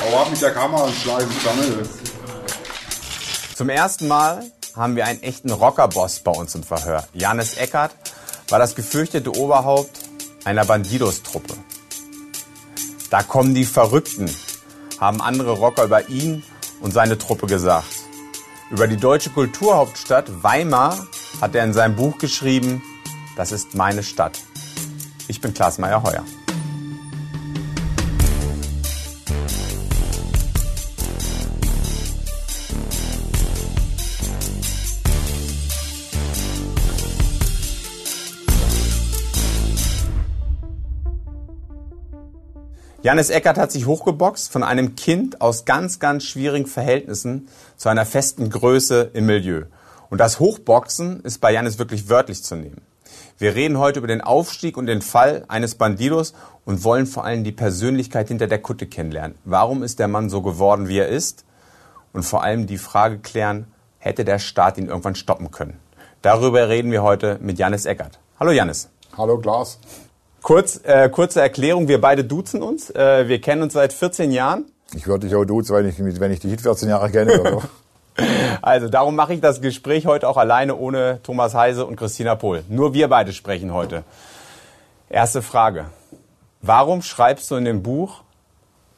Hau ab mit der Kamera und schlag zusammen. Zum ersten Mal haben wir einen echten Rockerboss bei uns im Verhör. Janis Eckert war das gefürchtete Oberhaupt einer Bandidos-Truppe. Da kommen die Verrückten, haben andere Rocker über ihn und seine Truppe gesagt. Über die deutsche Kulturhauptstadt Weimar hat er in seinem Buch geschrieben, das ist meine Stadt. Ich bin Klaas Meyer-Heuer. Janis Eckert hat sich hochgeboxt von einem Kind aus ganz, ganz schwierigen Verhältnissen zu einer festen Größe im Milieu. Und das Hochboxen ist bei Janis wirklich wörtlich zu nehmen. Wir reden heute über den Aufstieg und den Fall eines Bandidos und wollen vor allem die Persönlichkeit hinter der Kutte kennenlernen. Warum ist der Mann so geworden, wie er ist? Und vor allem die Frage klären, hätte der Staat ihn irgendwann stoppen können? Darüber reden wir heute mit Janis Eckert. Hallo Janis. Hallo Klaas. Kurz, äh, kurze Erklärung, wir beide duzen uns. Äh, wir kennen uns seit 14 Jahren. Ich würde dich auch duzen, wenn ich, wenn ich dich 14 Jahre kenne. Also darum mache ich das Gespräch heute auch alleine ohne Thomas Heise und Christina Pohl. Nur wir beide sprechen heute. Erste Frage. Warum schreibst du in dem Buch,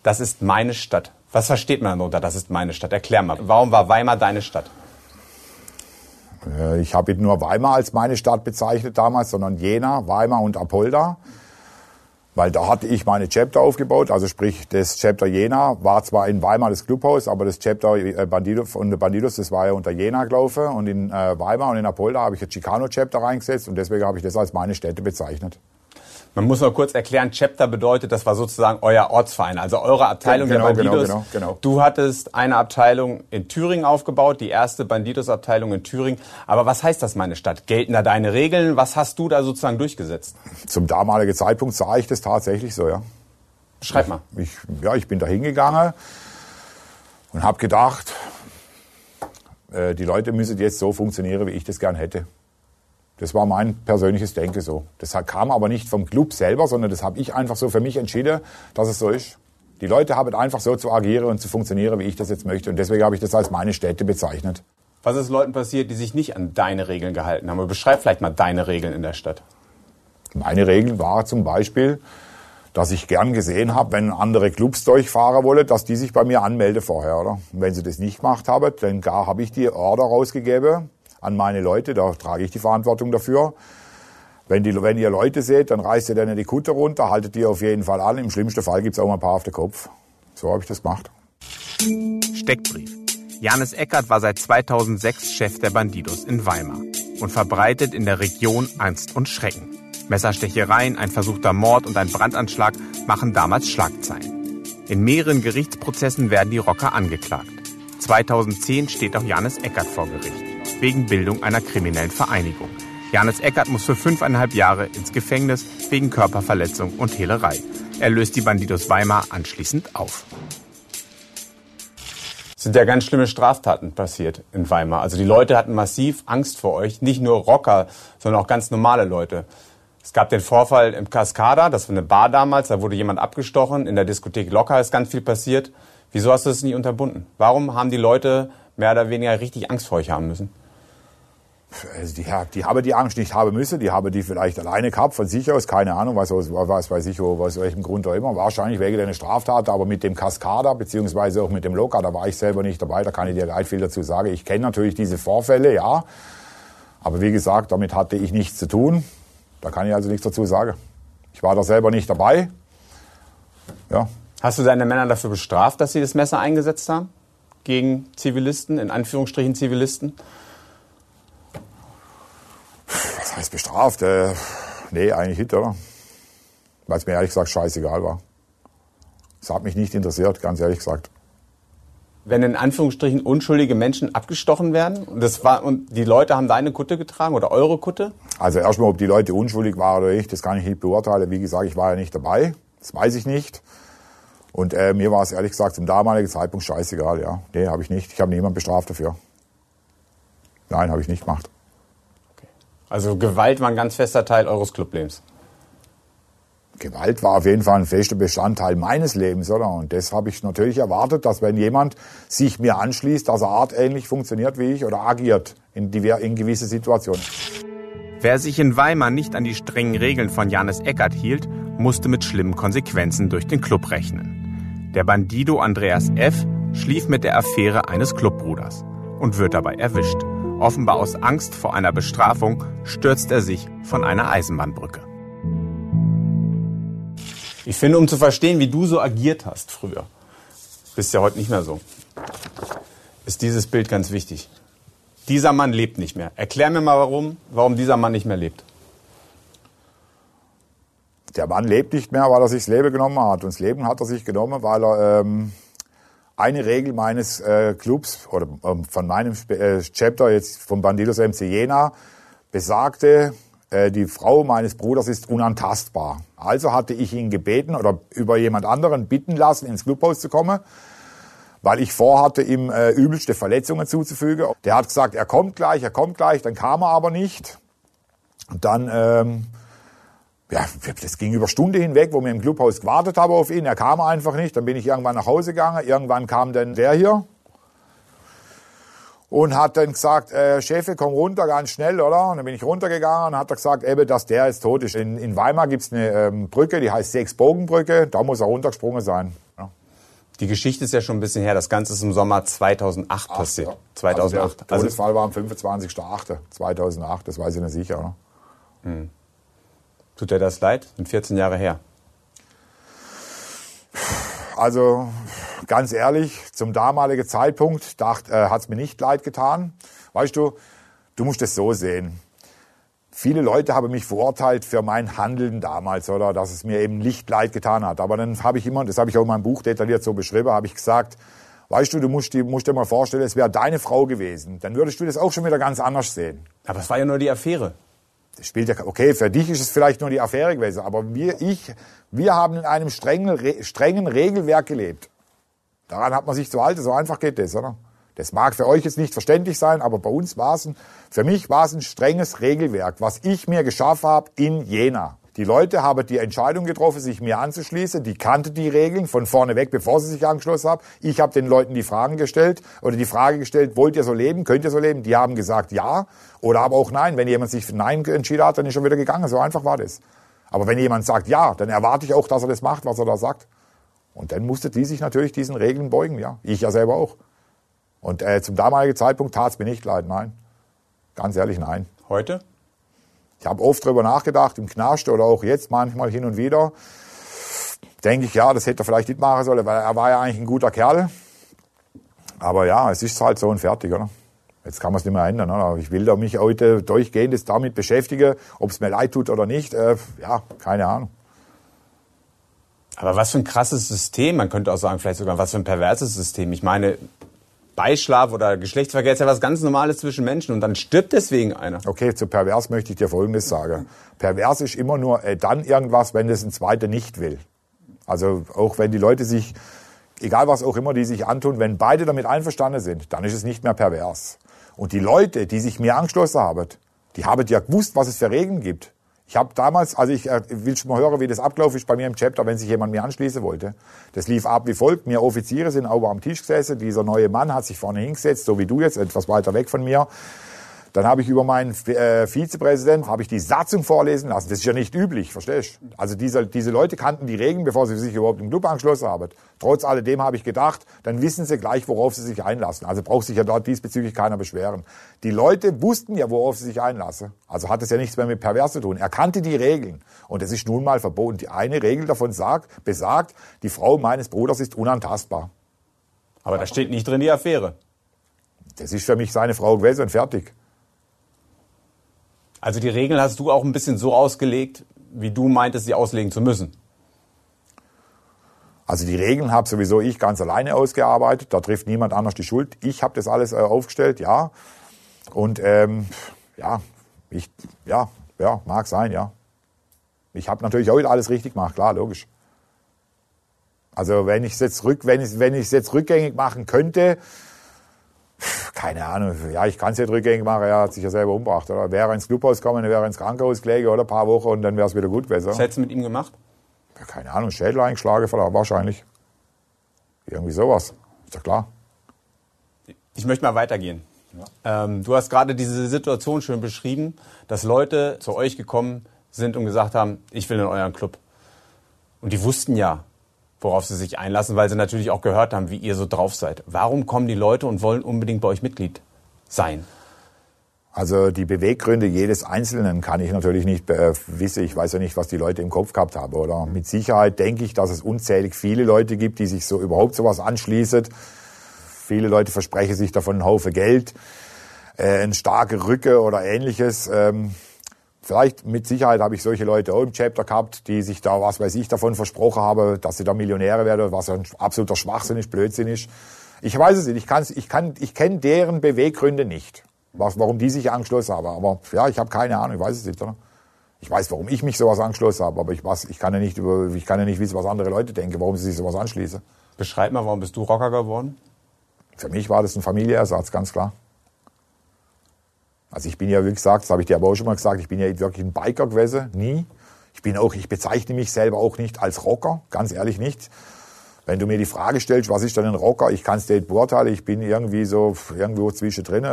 das ist meine Stadt? Was versteht man darunter, das ist meine Stadt? Erklär mal. Warum war Weimar deine Stadt? Äh, ich habe nur Weimar als meine Stadt bezeichnet damals, sondern Jena, Weimar und Apolda. Weil da hatte ich meine Chapter aufgebaut, also sprich das Chapter Jena war zwar in Weimar das Clubhaus, aber das Chapter äh, Bandidos und Bandidos, das war ja unter Jena gelaufen und in äh, Weimar und in Apolda habe ich ein Chicano Chapter reingesetzt und deswegen habe ich das als meine Städte bezeichnet. Man muss noch kurz erklären, Chapter bedeutet, das war sozusagen euer Ortsverein, also eure Abteilung genau, der genau, Bandidos. Genau, genau, genau. Du hattest eine Abteilung in Thüringen aufgebaut, die erste Bandidos-Abteilung in Thüringen. Aber was heißt das, meine Stadt? Gelten da deine Regeln? Was hast du da sozusagen durchgesetzt? Zum damaligen Zeitpunkt sah ich das tatsächlich so, ja. Schreib mal. Ich, ja, ich bin da hingegangen und habe gedacht, äh, die Leute müssen jetzt so funktionieren, wie ich das gern hätte. Das war mein persönliches Denken so. Das kam aber nicht vom Club selber, sondern das habe ich einfach so für mich entschieden, dass es so ist. Die Leute haben einfach so zu agieren und zu funktionieren, wie ich das jetzt möchte. Und deswegen habe ich das als meine Städte bezeichnet. Was ist Leuten passiert, die sich nicht an deine Regeln gehalten haben? beschreib vielleicht mal deine Regeln in der Stadt. Meine Regeln war zum Beispiel, dass ich gern gesehen habe, wenn andere Clubs durchfahren wollen, dass die sich bei mir anmelden vorher, oder? Und wenn sie das nicht gemacht haben, dann gar habe ich die Order rausgegeben, an meine Leute, da trage ich die Verantwortung dafür. Wenn, die, wenn ihr Leute seht, dann reißt ihr dann die Kutte runter, haltet die auf jeden Fall an. Im schlimmsten Fall gibt's auch mal ein paar auf den Kopf. So habe ich das gemacht. Steckbrief. Janis Eckert war seit 2006 Chef der Bandidos in Weimar und verbreitet in der Region Angst und Schrecken. Messerstechereien, ein versuchter Mord und ein Brandanschlag machen damals Schlagzeilen. In mehreren Gerichtsprozessen werden die Rocker angeklagt. 2010 steht auch Janis Eckert vor Gericht wegen Bildung einer kriminellen Vereinigung. Janis Eckert muss für fünfeinhalb Jahre ins Gefängnis wegen Körperverletzung und Hehlerei. Er löst die Bandidos Weimar anschließend auf. Es sind ja ganz schlimme Straftaten passiert in Weimar. Also die Leute hatten massiv Angst vor euch. Nicht nur Rocker, sondern auch ganz normale Leute. Es gab den Vorfall im Cascada, das war eine Bar damals, da wurde jemand abgestochen. In der Diskothek Locker ist ganz viel passiert. Wieso hast du das nicht unterbunden? Warum haben die Leute mehr oder weniger richtig Angst vor euch haben müssen? Also die, die haben die Angst nicht haben müssen, die haben die vielleicht alleine gehabt von sich aus, keine Ahnung, was, was weiß ich, aus welchem Grund auch immer, wahrscheinlich wegen einer Straftat, aber mit dem Cascada, beziehungsweise auch mit dem Loka, da war ich selber nicht dabei, da kann ich dir gleich viel dazu sagen. Ich kenne natürlich diese Vorfälle, ja, aber wie gesagt, damit hatte ich nichts zu tun, da kann ich also nichts dazu sagen. Ich war da selber nicht dabei, ja. Hast du deine Männer dafür bestraft, dass sie das Messer eingesetzt haben? Gegen Zivilisten, in Anführungsstrichen Zivilisten? Heißt bestraft? Äh, nee, eigentlich nicht, oder? Weil es mir ehrlich gesagt scheißegal war. Es hat mich nicht interessiert, ganz ehrlich gesagt. Wenn in Anführungsstrichen unschuldige Menschen abgestochen werden und, das war, und die Leute haben deine Kutte getragen oder eure Kutte? Also erstmal, ob die Leute unschuldig waren oder nicht, das kann ich nicht beurteilen. Wie gesagt, ich war ja nicht dabei. Das weiß ich nicht. Und äh, mir war es ehrlich gesagt zum damaligen Zeitpunkt scheißegal. Ja, nee, habe ich nicht. Ich habe niemanden bestraft dafür. Nein, habe ich nicht gemacht. Also Gewalt war ein ganz fester Teil eures Clublebens. Gewalt war auf jeden Fall ein fester Bestandteil meines Lebens, oder? Und das habe ich natürlich erwartet, dass wenn jemand sich mir anschließt, dass er artähnlich funktioniert wie ich oder agiert in, die, in gewisse Situationen. Wer sich in Weimar nicht an die strengen Regeln von Janis Eckert hielt, musste mit schlimmen Konsequenzen durch den Club rechnen. Der Bandido Andreas F. schlief mit der Affäre eines Clubbruders und wird dabei erwischt. Offenbar aus Angst vor einer Bestrafung stürzt er sich von einer Eisenbahnbrücke. Ich finde, um zu verstehen, wie du so agiert hast früher, bist ja heute nicht mehr so, ist dieses Bild ganz wichtig. Dieser Mann lebt nicht mehr. Erklär mir mal, warum, warum dieser Mann nicht mehr lebt. Der Mann lebt nicht mehr, weil er sich das Leben genommen hat. Und das Leben hat er sich genommen, weil er ähm, eine Regel meines äh, Clubs oder ähm, von meinem äh, Chapter jetzt vom Bandidos MC Jena besagte, äh, die Frau meines Bruders ist unantastbar. Also hatte ich ihn gebeten oder über jemand anderen bitten lassen, ins Clubhaus zu kommen, weil ich vorhatte, ihm äh, übelste Verletzungen zuzufügen. Der hat gesagt, er kommt gleich, er kommt gleich, dann kam er aber nicht. Und dann, ähm, ja, das ging über Stunde hinweg, wo wir im Clubhaus gewartet haben auf ihn. Er kam einfach nicht. Dann bin ich irgendwann nach Hause gegangen. Irgendwann kam dann der hier, und hat dann gesagt, äh, Chefe, komm runter, ganz schnell, oder? Und dann bin ich runtergegangen und hat er gesagt, eben, dass der jetzt tot ist. In, in Weimar gibt's eine ähm, Brücke, die heißt Sechsbogenbrücke, da muss er runtergesprungen sein. Ja. Die Geschichte ist ja schon ein bisschen her, das Ganze ist im Sommer 2008 Ach, passiert. Ja. 2008. Also der Todesfall war am 25.08.2008, das weiß ich nicht sicher, oder? Hm. Tut dir das leid? Sind 14 Jahre her. Also ganz ehrlich, zum damaligen Zeitpunkt dacht, äh, hat es mir nicht leid getan. Weißt du, du musst es so sehen. Viele Leute haben mich verurteilt für mein Handeln damals oder dass es mir eben nicht leid getan hat. Aber dann habe ich immer, das habe ich auch in meinem Buch detailliert so beschrieben, habe ich gesagt, weißt du, du musst, die, musst dir mal vorstellen, es wäre deine Frau gewesen. Dann würdest du das auch schon wieder ganz anders sehen. Aber es war ja nur die Affäre das spielt ja, okay, für dich ist es vielleicht nur die Affäre gewesen, aber wir, ich, wir haben in einem strengen, strengen Regelwerk gelebt. Daran hat man sich zu halten, so einfach geht das, oder? Das mag für euch jetzt nicht verständlich sein, aber bei uns war es ein, für mich war es ein strenges Regelwerk, was ich mir geschaffen habe in Jena. Die Leute haben die Entscheidung getroffen, sich mir anzuschließen. Die kannte die Regeln von vorne weg, bevor sie sich angeschlossen haben. Ich habe den Leuten die Fragen gestellt oder die Frage gestellt, wollt ihr so leben, könnt ihr so leben? Die haben gesagt ja oder aber auch nein. Wenn jemand sich für nein entschieden hat, dann ist er wieder gegangen. So einfach war das. Aber wenn jemand sagt ja, dann erwarte ich auch, dass er das macht, was er da sagt. Und dann musste die sich natürlich diesen Regeln beugen, ja. Ich ja selber auch. Und äh, zum damaligen Zeitpunkt tat es mir nicht leid, nein. Ganz ehrlich, nein. Heute? Ich habe oft drüber nachgedacht, im Knast oder auch jetzt manchmal hin und wieder. Denke ich, ja, das hätte er vielleicht nicht machen sollen, weil er war ja eigentlich ein guter Kerl. Aber ja, es ist halt so und fertig, oder? Jetzt kann man es nicht mehr ändern. Oder? Ich will da mich heute durchgehend damit beschäftigen, ob es mir leid tut oder nicht. Äh, ja, keine Ahnung. Aber was für ein krasses System. Man könnte auch sagen, vielleicht sogar was für ein perverses System. Ich meine, Beischlaf oder Geschlechtsverkehr ist ja was ganz Normales zwischen Menschen und dann stirbt deswegen einer. Okay, zu pervers möchte ich dir Folgendes sagen. Pervers ist immer nur äh, dann irgendwas, wenn es ein Zweiter nicht will. Also auch wenn die Leute sich, egal was auch immer, die sich antun, wenn beide damit einverstanden sind, dann ist es nicht mehr pervers. Und die Leute, die sich mir angeschlossen haben, die haben ja gewusst, was es für Regeln gibt. Ich habe damals, also ich äh, will schon mal hören, wie das abgelaufen ist bei mir im Chapter, wenn sich jemand mir anschließen wollte. Das lief ab wie folgt. Mir Offiziere sind auch am Tisch gesessen. Dieser neue Mann hat sich vorne hingesetzt, so wie du jetzt, etwas weiter weg von mir. Dann habe ich über meinen äh, Vizepräsidenten habe ich die Satzung vorlesen lassen. Das ist ja nicht üblich, verstehst du? Also diese, diese Leute kannten die Regeln, bevor sie sich überhaupt im Club angeschlossen haben. Trotz alledem habe ich gedacht, dann wissen sie gleich, worauf sie sich einlassen. Also braucht sich ja dort diesbezüglich keiner beschweren. Die Leute wussten ja, worauf sie sich einlassen. Also hat es ja nichts mehr mit pervers zu tun. Er kannte die Regeln. Und es ist nun mal verboten. Die eine Regel davon sagt, besagt, die Frau meines Bruders ist unantastbar. Aber da steht nicht drin die Affäre. Das ist für mich seine Frau gewesen und fertig. Also die Regeln hast du auch ein bisschen so ausgelegt, wie du meintest, sie auslegen zu müssen. Also die Regeln habe sowieso ich ganz alleine ausgearbeitet. Da trifft niemand anders die Schuld. Ich habe das alles äh, aufgestellt, ja. Und ähm, ja, ich, ja, ja, mag sein, ja. Ich habe natürlich auch alles richtig gemacht, klar, logisch. Also wenn ich es jetzt rück, wenn ich, wenn jetzt rückgängig machen könnte, keine Ahnung, ja, ich kann es nicht rückgängig machen, er hat sich ja selber umgebracht, oder? Wäre ins Clubhaus gekommen, wäre ins Krankenhaus gelegen, oder? Ein paar Wochen und dann wäre es wieder gut gewesen. Was hättest du mit ihm gemacht? Ja, keine Ahnung, Schädel eingeschlagen, wahrscheinlich. Irgendwie sowas. Ist ja klar. Ich möchte mal weitergehen. Ja. Ähm, du hast gerade diese Situation schön beschrieben, dass Leute zu euch gekommen sind und gesagt haben, ich will in euren Club. Und die wussten ja, worauf sie sich einlassen, weil sie natürlich auch gehört haben, wie ihr so drauf seid. Warum kommen die Leute und wollen unbedingt bei euch Mitglied sein? Also die Beweggründe jedes Einzelnen kann ich natürlich nicht äh, wissen. Ich weiß ja nicht, was die Leute im Kopf gehabt haben. Oder mit Sicherheit denke ich, dass es unzählig viele Leute gibt, die sich so überhaupt sowas anschließen. Viele Leute versprechen sich davon einen Haufen Geld, äh, ein starke Rücke oder ähnliches. Ähm, vielleicht mit Sicherheit habe ich solche Leute auch im Chapter gehabt, die sich da, was weiß ich, davon versprochen haben, dass sie da Millionäre werden, was ein absoluter Schwachsinn ist, Blödsinn ist. Ich weiß es nicht. Ich, kann's, ich, kann, ich kenne deren Beweggründe nicht was, warum die sich angeschlossen haben. Aber ja, ich habe keine Ahnung, ich weiß es nicht. Oder? Ich weiß, warum ich mich sowas angeschlossen habe, aber ich, weiß, ich, kann ja nicht über, ich kann ja nicht wissen, was andere Leute denken, warum sie sich sowas anschließen. Beschreib mal, warum bist du Rocker geworden? Für mich war das ein Familienersatz, ganz klar. Also ich bin ja, wie gesagt, das habe ich dir aber auch schon mal gesagt, ich bin ja wirklich ein Biker gewesen, nie. Ich bin auch, ich bezeichne mich selber auch nicht als Rocker, ganz ehrlich nicht. Wenn du mir die Frage stellst, was ist denn ein Rocker, ich kann es dir nicht beurteilen. Ich bin irgendwie so irgendwo zwischendrin,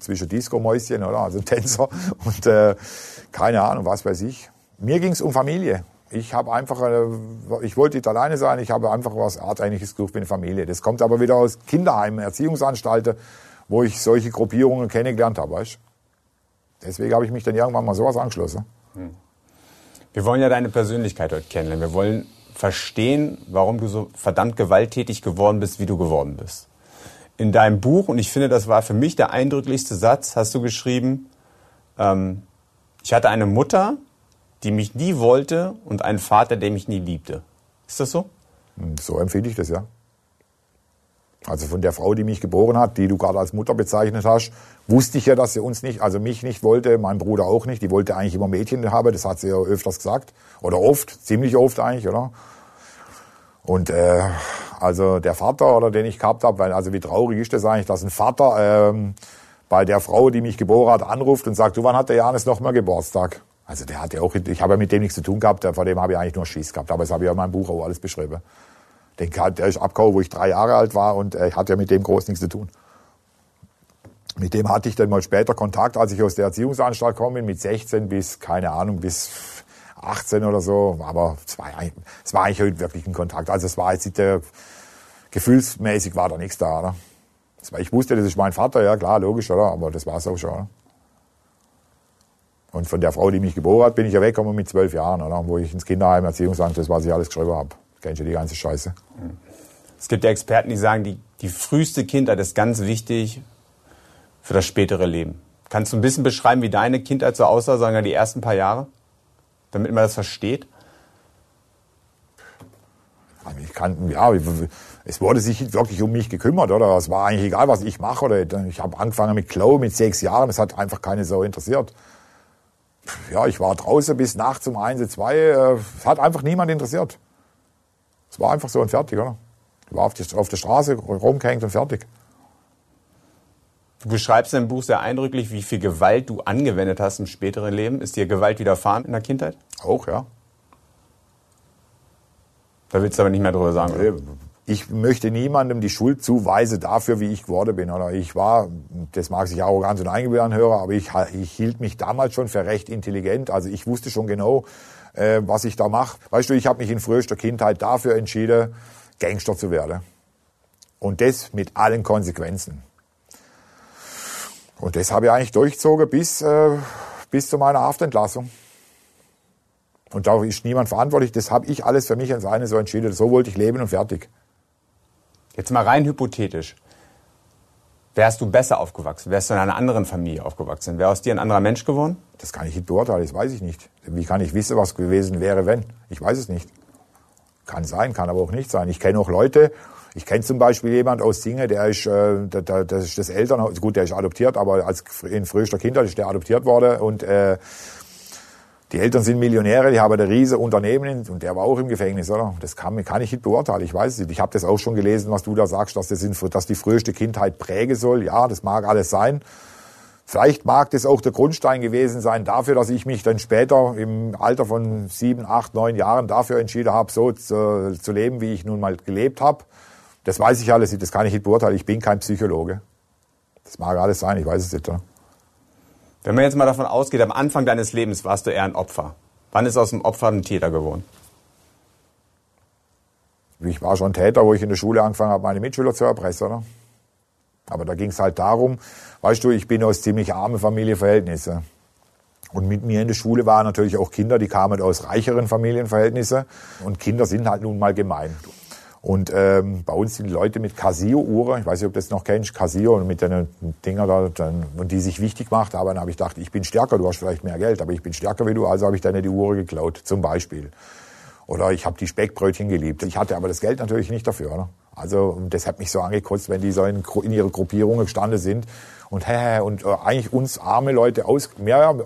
zwischen Disco-Mäuschen oder also Tänzer und äh, keine Ahnung, was weiß ich. Mir ging es um Familie. Ich habe einfach, äh, ich wollte nicht alleine sein. Ich habe einfach was Artähnliches gesucht eine Familie. Das kommt aber wieder aus Kinderheimen, Erziehungsanstalten, wo ich solche Gruppierungen kennengelernt habe. Weißt? Deswegen habe ich mich dann irgendwann mal sowas angeschlossen. Hm. Wir wollen ja deine Persönlichkeit heute kennenlernen. Wir wollen verstehen, warum du so verdammt gewalttätig geworden bist, wie du geworden bist. In deinem Buch, und ich finde, das war für mich der eindrücklichste Satz, hast du geschrieben, ähm, ich hatte eine Mutter, die mich nie wollte und einen Vater, der mich nie liebte. Ist das so? Hm, so empfinde ich das, ja. Also von der Frau, die mich geboren hat, die du gerade als Mutter bezeichnet hast, wusste ich ja, dass sie uns nicht, also mich nicht wollte, mein Bruder auch nicht. Die wollte eigentlich immer Mädchen haben, das hat sie ja öfters gesagt. Oder oft, ziemlich oft eigentlich, oder? Und äh, also der Vater, oder den ich gehabt habe, weil also wie traurig ist das eigentlich, dass ein Vater ähm, bei der Frau, die mich geboren hat, anruft und sagt, du, wann hat der Janis noch mal Geburtstag? Also der hat ja auch, ich habe ja mit dem nichts zu tun gehabt, vor dem habe ich eigentlich nur Schiss gehabt, aber das habe ich ja in meinem Buch auch alles beschrieben. Den, der ist abgehauen, wo ich drei Jahre alt war und äh, hat ja mit dem groß nichts zu tun. Mit dem hatte ich dann mal später Kontakt, als ich aus der Erziehungsanstalt komme, mit 16 bis, keine Ahnung, bis 18 oder so. Aber es war, es war eigentlich wirklich ein Kontakt. Also es war jetzt der, gefühlsmäßig war da nichts da, oder? War, ich wusste, das ist mein Vater, ja klar, logisch, oder? Aber das war es auch schon, oder? Und von der Frau, die mich geboren hat, bin ich ja weggekommen mit zwölf Jahren, oder? Wo ich ins Kinderheim, Erziehungsamt, das, was ich alles geschrieben habe. Kennst du die ganze Scheiße? Es gibt ja Experten, die sagen, die, die früheste Kindheit ist ganz wichtig für das spätere Leben. Kannst du ein bisschen beschreiben, wie deine Kindheit so aussah, sagen wir die ersten paar Jahre? Damit man das versteht? Ich kann, ja, es wurde sich wirklich um mich gekümmert, oder? Es war eigentlich egal, was ich mache, oder? Ich habe angefangen mit Klo mit sechs Jahren, das hat einfach keine Sau interessiert. Ja, ich war draußen bis nachts um eins, zwei, äh, es hat einfach niemand interessiert. Es war einfach so und fertig, oder? Ich war auf, die, auf der Straße rumgehängt und fertig. Du beschreibst in deinem Buch sehr eindrücklich, wie viel Gewalt du angewendet hast im späteren Leben. Ist dir Gewalt widerfahren in der Kindheit? Auch, ja. Da willst du aber nicht mehr drüber sagen. Oder? Ich möchte niemandem die Schuld zuweisen dafür, wie ich geworden bin. Oder ich war, das mag sich arrogant und eingebildet anhören, aber ich, ich hielt mich damals schon für recht intelligent. Also ich wusste schon genau, äh, was ich da mache. Weißt du, ich habe mich in frühester Kindheit dafür entschieden, Gangster zu werden. Und das mit allen Konsequenzen. Und das habe ich eigentlich durchgezogen bis, äh, bis zu meiner Haftentlassung. Und da ist niemand verantwortlich. Das habe ich alles für mich als eine so entschieden. So wollte ich leben und fertig. Jetzt mal rein hypothetisch. Wärst du besser aufgewachsen? Wärst du in einer anderen Familie aufgewachsen? Wäre aus dir ein anderer Mensch geworden? Das kann ich nicht beurteilen, das weiß ich nicht. Wie kann ich wissen, was gewesen wäre, wenn? Ich weiß es nicht. Kann sein, kann aber auch nicht sein. Ich kenne auch Leute, ich kenne zum Beispiel jemand aus Singe, der ist, äh, der, das ist das Elternhaus, gut, der ist adoptiert, aber als in frühester Kindheit ist der adoptiert worden und äh, die Eltern sind Millionäre, die haben ein riese Unternehmen und der war auch im Gefängnis, oder? Das kann, kann ich nicht beurteilen, ich weiß es nicht. Ich habe das auch schon gelesen, was du da sagst, dass, das in, dass die früheste Kindheit prägen soll. Ja, das mag alles sein. Vielleicht mag das auch der Grundstein gewesen sein dafür, dass ich mich dann später im Alter von sieben, acht, neun Jahren dafür entschieden habe, so zu, zu leben, wie ich nun mal gelebt habe. Das weiß ich alles, das kann ich nicht beurteilen. Ich bin kein Psychologe. Das mag alles sein, ich weiß es nicht. Oder? Wenn man jetzt mal davon ausgeht, am Anfang deines Lebens warst du eher ein Opfer. Wann ist aus dem Opfer ein Täter geworden? Ich war schon Täter, wo ich in der Schule angefangen habe, meine Mitschüler zu erpressen. Oder? Aber da ging es halt darum, weißt du, ich bin aus ziemlich armen Familienverhältnissen. Und mit mir in der Schule waren natürlich auch Kinder, die kamen aus reicheren Familienverhältnissen. Und Kinder sind halt nun mal gemein. Und ähm, bei uns sind Leute mit Casio-Uhren, ich weiß nicht, ob das noch kennst, Casio, und mit den Dinger da, dann, und die sich wichtig gemacht haben. Dann habe ich gedacht, ich bin stärker, du hast vielleicht mehr Geld, aber ich bin stärker wie du, also habe ich deine die Uhr geklaut, zum Beispiel. Oder ich habe die Speckbrötchen geliebt. Ich hatte aber das Geld natürlich nicht dafür. Oder? Also das hat mich so angekotzt, wenn die so in, in ihre Gruppierungen gestanden sind und hä, und äh, eigentlich uns arme Leute aus, mehr,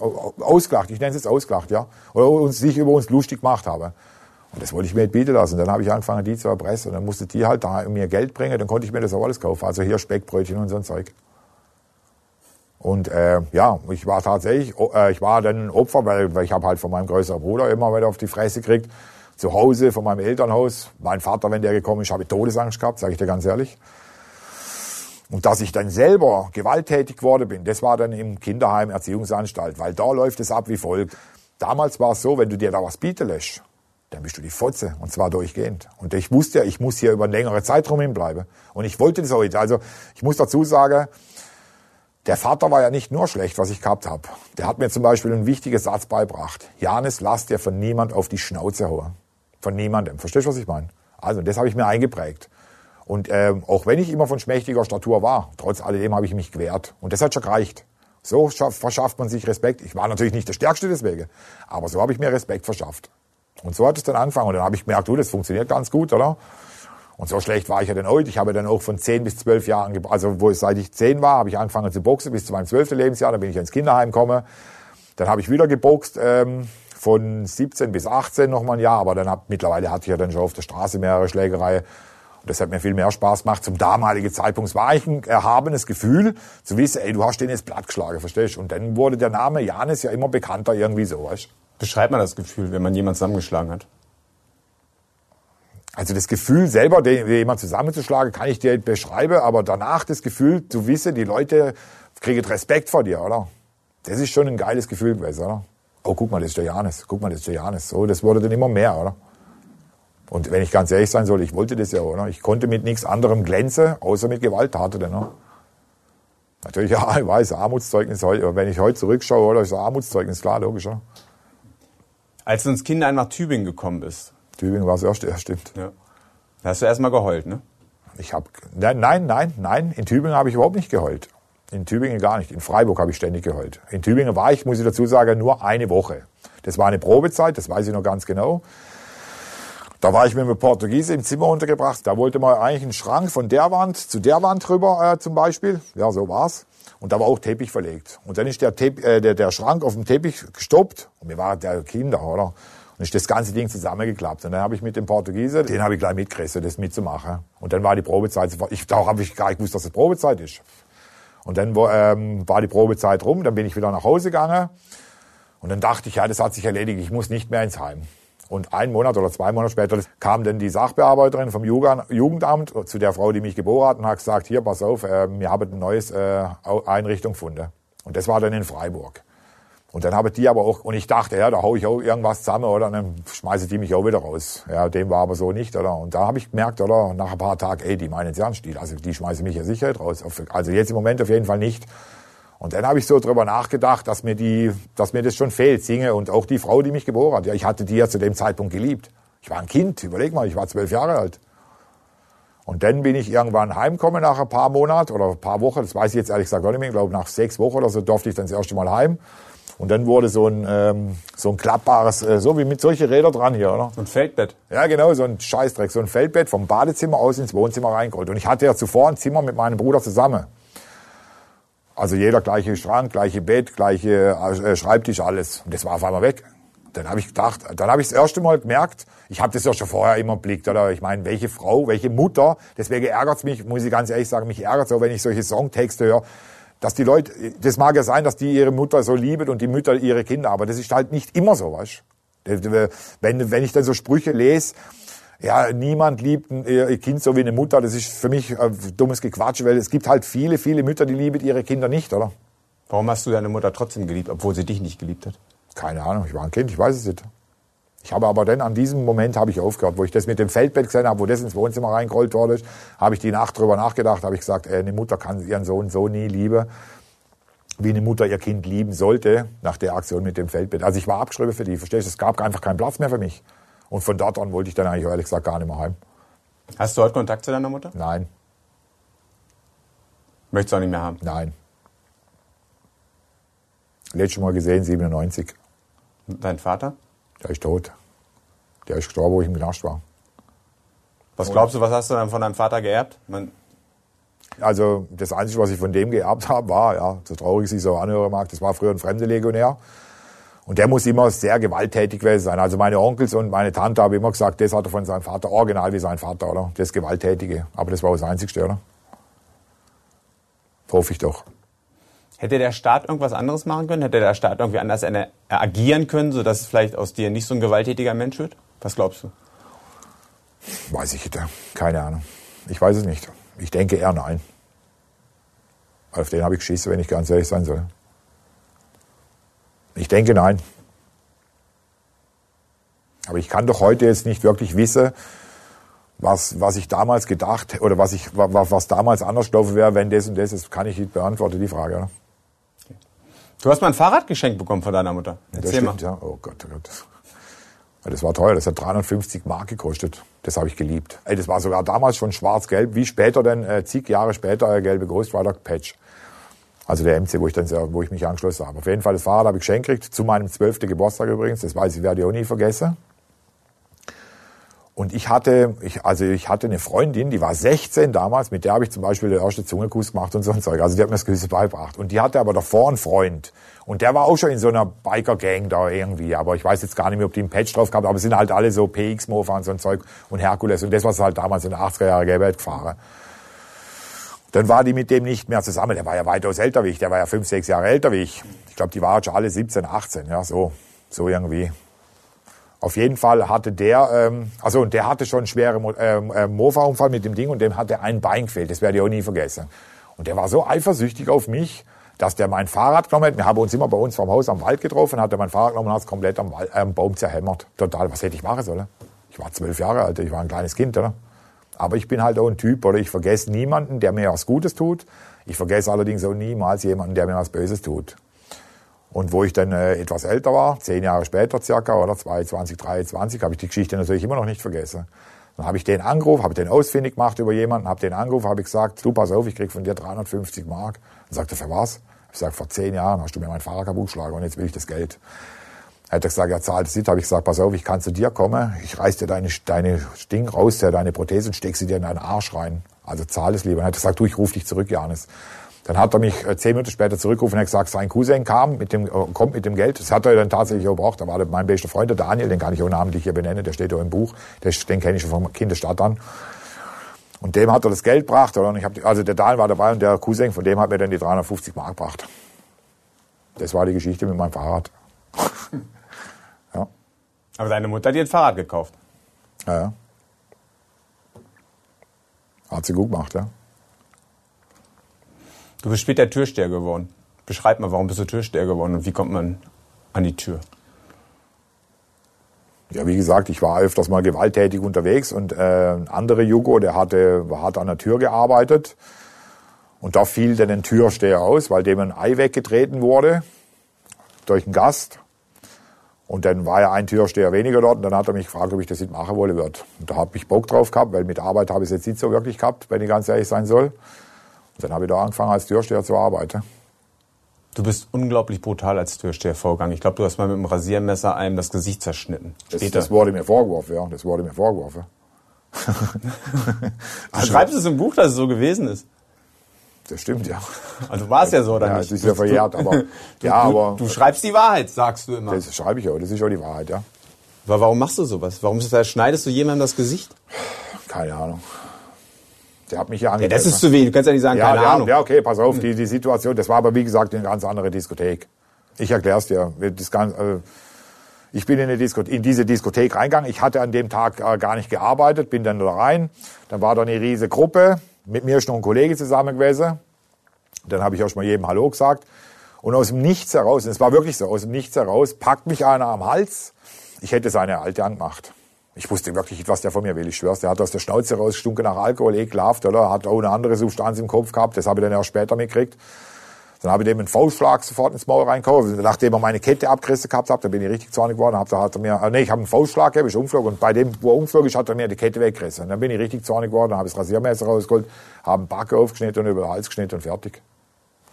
ausgelacht, ich nenne es jetzt ausgelacht, ja, oder uns sich über uns lustig gemacht haben. Und das wollte ich mir nicht bieten lassen. Dann habe ich angefangen, die zu erpressen. Und dann musste die halt da mir Geld bringen. Dann konnte ich mir das auch alles kaufen. Also hier Speckbrötchen und so ein Zeug. Und äh, ja, ich war tatsächlich, äh, ich war dann Opfer, weil, weil ich habe halt von meinem größeren Bruder immer wieder auf die Fresse gekriegt. Zu Hause, von meinem Elternhaus. Mein Vater, wenn der gekommen ist, habe ich Todesangst gehabt, sage ich dir ganz ehrlich. Und dass ich dann selber gewalttätig geworden bin, das war dann im Kinderheim Erziehungsanstalt, weil da läuft es ab wie folgt. Damals war es so, wenn du dir da was bieten lässt, dann bist du die Fotze und zwar durchgehend. Und ich wusste ja, ich muss hier über einen längeren Zeitraum hinbleiben. Und ich wollte das heute. Also ich muss dazu sagen, der Vater war ja nicht nur schlecht, was ich gehabt habe. Der hat mir zum Beispiel einen wichtigen Satz beibracht. Janis, lass dir von niemand auf die Schnauze hauen. Von niemandem. Verstehst du, was ich meine? Also das habe ich mir eingeprägt. Und ähm, auch wenn ich immer von schmächtiger Statur war, trotz alledem habe ich mich gewehrt. Und das hat schon gereicht. So verschafft man sich Respekt. Ich war natürlich nicht der Stärkste deswegen, aber so habe ich mir Respekt verschafft. Und so hat es dann angefangen. Und dann habe ich gemerkt, du, das funktioniert ganz gut, oder? Und so schlecht war ich ja dann heute. Ich habe dann auch von zehn bis zwölf Jahren, also wo ich, seit ich zehn war, habe ich angefangen zu boxen bis zu meinem zwölften Lebensjahr. Dann bin ich ins Kinderheim gekommen. Dann habe ich wieder geboxt ähm, von 17 bis 18 noch mal ein Jahr. Aber dann hab, mittlerweile hatte ich ja dann schon auf der Straße mehrere Schlägereien. Und das hat mir viel mehr Spaß gemacht. Zum damaligen Zeitpunkt war ich ein erhabenes Gefühl, zu wissen, ey, du hast den jetzt platt geschlagen, verstehst du? Und dann wurde der Name Janis ja immer bekannter irgendwie so, weißt du? Beschreibt man das Gefühl, wenn man jemanden zusammengeschlagen hat? Also das Gefühl selber, den, jemand zusammenzuschlagen, kann ich dir beschreiben, aber danach das Gefühl zu wissen, die Leute kriegen Respekt vor dir, oder? Das ist schon ein geiles Gefühl gewesen, oder? Oh, guck mal, das ist der Janis. Guck mal, das ist der Janis. So, das wurde dann immer mehr, oder? Und wenn ich ganz ehrlich sein soll, ich wollte das ja, oder? Ich konnte mit nichts anderem glänzen, außer mit Gewalttaten, oder? Natürlich, ja, ich weiß, Armutszeugnis wenn ich heute zurückschaue, oder, ist Armutszeugnis, klar, logisch, oder? Als du ins Kinderheim nach Tübingen gekommen bist. Tübingen war es erst, ja, stimmt. Ja. Da hast du erstmal geheult, ne? Ich habe nein, nein, nein, nein. In Tübingen habe ich überhaupt nicht geheult. In Tübingen gar nicht. In Freiburg habe ich ständig geheult. In Tübingen war ich, muss ich dazu sagen, nur eine Woche. Das war eine Probezeit, das weiß ich noch ganz genau. Da war ich mit einem Portugiese im Zimmer untergebracht. Da wollte man eigentlich einen Schrank von der Wand zu der Wand rüber äh, zum Beispiel. Ja, so war's. Und da war auch Teppich verlegt. Und dann ist der, Tepp, äh, der, der Schrank auf dem Teppich gestoppt. Und wir waren der Kinder, oder? Und ist das ganze Ding zusammengeklappt. Und dann habe ich mit dem Portugiese, den habe ich gleich mitgerissen, das mitzumachen. Und dann war die Probezeit, ich, da habe ich gar nicht gewusst, dass es das Probezeit ist. Und dann ähm, war die Probezeit rum, dann bin ich wieder nach Hause gegangen. Und dann dachte ich, ja, das hat sich erledigt, ich muss nicht mehr ins Heim. Und ein Monat oder zwei Monate später kam dann die Sachbearbeiterin vom Jugendamt zu der Frau, die mich geboren hat, und hat gesagt, hier, pass auf, äh, wir haben eine neue äh, Einrichtung gefunden. Und das war dann in Freiburg. Und dann habe die aber auch, und ich dachte, ja, da hau ich auch irgendwas zusammen, oder? Und dann schmeiße die mich auch wieder raus. Ja, dem war aber so nicht, oder? Und da habe ich gemerkt, oder? Nach ein paar Tagen, ey, die meinen es ernst, die, also die schmeißen mich ja sicher raus. Also jetzt im Moment auf jeden Fall nicht. Und dann habe ich so drüber nachgedacht, dass mir die, dass mir das schon fehlt, singe und auch die Frau, die mich geboren hat. Ja, ich hatte die ja zu dem Zeitpunkt geliebt. Ich war ein Kind, überleg mal, ich war zwölf Jahre alt. Und dann bin ich irgendwann heimgekommen nach ein paar Monaten oder ein paar Wochen, das weiß ich jetzt ehrlich gesagt gar nicht mehr, ich glaube nach sechs Wochen oder so durfte ich dann das erste Mal heim. Und dann wurde so ein, ähm, so ein klappbares, äh, so wie mit solchen Rädern dran hier, oder? So ein Feldbett. Ja, genau, so ein Scheißdreck, so ein Feldbett vom Badezimmer aus ins Wohnzimmer reingeholt. Und ich hatte ja zuvor ein Zimmer mit meinem Bruder zusammen. Also jeder gleiche Schrank, gleiche Bett, gleiche äh, Schreibtisch, alles. Und das war auf einmal weg. Dann habe ich gedacht, dann habe ich das erste Mal gemerkt, ich habe das ja schon vorher immer blickt, oder? Ich meine, welche Frau, welche Mutter, deswegen ärgert's mich, muss ich ganz ehrlich sagen, mich ärgert's auch, wenn ich solche Songtexte höre. dass die Leute, das mag ja sein, dass die ihre Mutter so lieben und die Mütter ihre Kinder, aber das ist halt nicht immer so, weißt wenn, wenn ich dann so Sprüche lese, ja, niemand liebt ihr Kind so wie eine Mutter, das ist für mich äh, dummes Gequatsch, weil es gibt halt viele, viele Mütter, die lieben ihre Kinder nicht, oder? Warum hast du deine Mutter trotzdem geliebt, obwohl sie dich nicht geliebt hat? Keine Ahnung, ich war ein Kind, ich weiß es nicht. Ich habe aber dann an diesem Moment habe ich aufgehört, wo ich das mit dem Feldbett gesehen habe, wo das ins Wohnzimmer reingerollt wurde, habe ich die Nacht drüber nachgedacht, habe ich gesagt, äh, eine Mutter kann ihren Sohn so nie lieben, wie eine Mutter ihr Kind lieben sollte, nach der Aktion mit dem Feldbett. Also ich war abgeschrieben für die, verstehst du? Es gab einfach keinen Platz mehr für mich. Und von dort an wollte ich dann eigentlich ehrlich gesagt gar nicht mehr heim. Hast du heute Kontakt zu deiner Mutter? Nein. Möchtest du auch nicht mehr haben? Nein. Letztes Mal gesehen, 97. Dein Vater? Der ist tot. Der ist gestorben, wo ich im Knast war. Was glaubst du, was hast du dann von deinem Vater geerbt? Man also das Einzige, was ich von dem geerbt habe, war, ja, so traurig es sich so anhören mag, das war früher ein Fremde-Legionär. Und der muss immer sehr gewalttätig gewesen sein. Also meine Onkels und meine Tante haben immer gesagt, das hat er von seinem Vater, original wie sein Vater, oder? Das Gewalttätige. Aber das war das Einzigste, oder? Hoffe ich doch. Hätte der Staat irgendwas anderes machen können? Hätte der Staat irgendwie anders agieren können, sodass es vielleicht aus dir nicht so ein gewalttätiger Mensch wird? Was glaubst du? Weiß ich nicht. Keine Ahnung. Ich weiß es nicht. Ich denke eher nein. Auf den habe ich geschissen, wenn ich ganz ehrlich sein soll. Ich denke nein. Aber ich kann doch heute jetzt nicht wirklich wissen, was, was ich damals gedacht oder was ich was, was damals anders gelaufen wäre, wenn das und das ist, kann ich nicht beantworten, die Frage. Oder? Du hast mal ein Fahrrad geschenkt bekommen von deiner Mutter. Erzähl das stimmt, mal. ja. Oh Gott, oh Gott. Das war teuer, das hat 350 Mark gekostet. Das habe ich geliebt. Ey, das war sogar damals schon schwarz-gelb, wie später denn, äh, zig Jahre später, der gelbe Ghostwriter Patch. Also der MC, wo ich dann, wo ich mich angeschlossen habe. Auf jeden Fall das Fahrrad habe ich geschenkt gekriegt, zu meinem zwölften Geburtstag übrigens. Das weiß ich, werde ich auch nie vergessen. Und ich hatte, ich, also ich hatte eine Freundin, die war 16 damals, mit der habe ich zum Beispiel den ersten Zungekuss gemacht und so ein Zeug. Also die hat mir das Küsse beigebracht. Und die hatte aber davor einen Freund. Und der war auch schon in so einer Biker-Gang da irgendwie. Aber ich weiß jetzt gar nicht mehr, ob die einen Patch drauf gehabt aber es sind halt alle so PX-Mofa und so ein Zeug und Herkules und das, was halt damals in den 80er Jahren gäbe, gefahren. Dann war die mit dem nicht mehr zusammen. Der war ja weitaus älter wie ich. Der war ja fünf, sechs Jahre älter wie ich. Ich glaube, die waren schon alle 17, 18. Ja, so, so irgendwie. Auf jeden Fall hatte der, ähm, also und der hatte schon einen schweren ähm, äh, Mofa-Unfall mit dem Ding und dem hatte ein Bein gefehlt. Das werde ich auch nie vergessen. Und der war so eifersüchtig auf mich, dass der mein Fahrrad genommen hat. Wir haben uns immer bei uns vom Haus am Wald getroffen, hat er mein Fahrrad genommen und hat es komplett am, Wald, äh, am Baum zerhämmert. Total. Was hätte ich machen sollen? Ich war zwölf Jahre alt, ich war ein kleines Kind, oder? Aber ich bin halt auch ein Typ, oder ich vergesse niemanden, der mir was Gutes tut. Ich vergesse allerdings auch niemals jemanden, der mir was Böses tut. Und wo ich dann äh, etwas älter war, zehn Jahre später circa, oder 22, 23, habe ich die Geschichte natürlich immer noch nicht vergessen. Dann habe ich den angerufen, habe den ausfindig gemacht über jemanden, habe den angerufen, habe ich gesagt, du pass auf, ich krieg von dir 350 Mark. Dann sagt er, für was? Ich sage, vor zehn Jahren hast du mir mein Fahrrad kaputt geschlagen und jetzt will ich das Geld. Er hat gesagt, ja, zahl das nicht. Habe ich gesagt, pass auf, ich kann zu dir kommen, ich reiß dir deine, deine Ding raus, deine Prothese und steck sie dir in deinen Arsch rein. Also zahl es lieber. Er hat gesagt, du, ich rufe dich zurück, Janis. Dann hat er mich äh, zehn Minuten später zurückgerufen und hat gesagt, sein Cousin kam mit dem, äh, kommt mit dem Geld. Das hat er dann tatsächlich auch gebraucht. Da war mein bester Freund, der Daniel, den kann ich auch namentlich hier benennen, der steht auch im Buch. Den kenne ich schon vom Kindesstadt an. Und dem hat er das Geld gebracht. Also der Daniel war dabei und der Cousin, von dem hat mir dann die 350 Mark gebracht. Das war die Geschichte mit meinem Fahrrad. Aber deine Mutter hat dir ein Fahrrad gekauft? Ja, ja. Hat sie gut gemacht, ja. Du bist später Türsteher geworden. Beschreib mal, warum bist du Türsteher geworden und wie kommt man an die Tür? Ja, wie gesagt, ich war öfters mal gewalttätig unterwegs und äh, ein anderer Jugo, der hatte, hat an der Tür gearbeitet und da fiel dann ein Türsteher aus, weil dem ein Ei weggetreten wurde durch einen Gast. Und dann war ja ein Türsteher weniger dort und dann hat er mich gefragt, ob ich das nicht machen wollen würde. Und da habe ich Bock drauf gehabt, weil mit Arbeit habe ich es jetzt nicht so wirklich gehabt, wenn ich ganz ehrlich sein soll. Und dann habe ich da angefangen, als Türsteher zu arbeiten. Du bist unglaublich brutal als Türsteher vorgegangen. Ich glaube, du hast mal mit dem Rasiermesser einem das Gesicht zerschnitten. Das, das wurde mir vorgeworfen, ja. Das wurde mir vorgeworfen. du also, schreibst es im Buch, dass es so gewesen ist. Das stimmt, ja. Also war es ja so, oder ja, nicht? Das ist ja verjährt, aber, du, ja, aber. Du schreibst die Wahrheit, sagst du immer. Das schreibe ich auch, das ist auch die Wahrheit, ja. Aber warum machst du sowas? Warum schneidest du jemandem das Gesicht? Keine Ahnung. Der hat mich ja Ja, angegriffen. das ist zu wenig. Du kannst ja nicht sagen, ja, keine ja, Ahnung. ja, okay, pass auf, die, die Situation, das war aber wie gesagt eine ganz andere Diskothek. Ich erklär's dir. Das ganz, äh, ich bin in, eine Disko in diese Diskothek reingegangen. Ich hatte an dem Tag äh, gar nicht gearbeitet, bin dann da rein. Dann war da eine riesige Gruppe. Mit mir ist noch ein Kollege zusammen gewesen. Dann habe ich auch schon mal jedem Hallo gesagt. Und aus dem Nichts heraus, und es war wirklich so, aus dem Nichts heraus, packt mich einer am Hals. Ich hätte seine Alte angemacht. Ich wusste wirklich nicht, was der von mir will, ich schwör's. Der hat aus der Schnauze rausgestunken nach Alkohol, ekelhaft, oder? Hat auch eine andere Substanz im Kopf gehabt, das habe ich dann erst später mitgekriegt. Dann habe ich dem einen Faustschlag sofort ins Maul reingehauen. Nachdem er meine Kette abgerissen gehabt hat, da bin ich richtig zornig geworden. Hab, da hat er mir, äh, nee, ich habe einen Faustschlag gegeben, ist umgeflogen. Und bei dem, wo er umgeflogen ist, hat er mir die Kette weggerissen. Und dann bin ich richtig zornig geworden, habe ich das Rasiermesser rausgeholt, habe einen Backe aufgeschnitten und über den Hals geschnitten und fertig.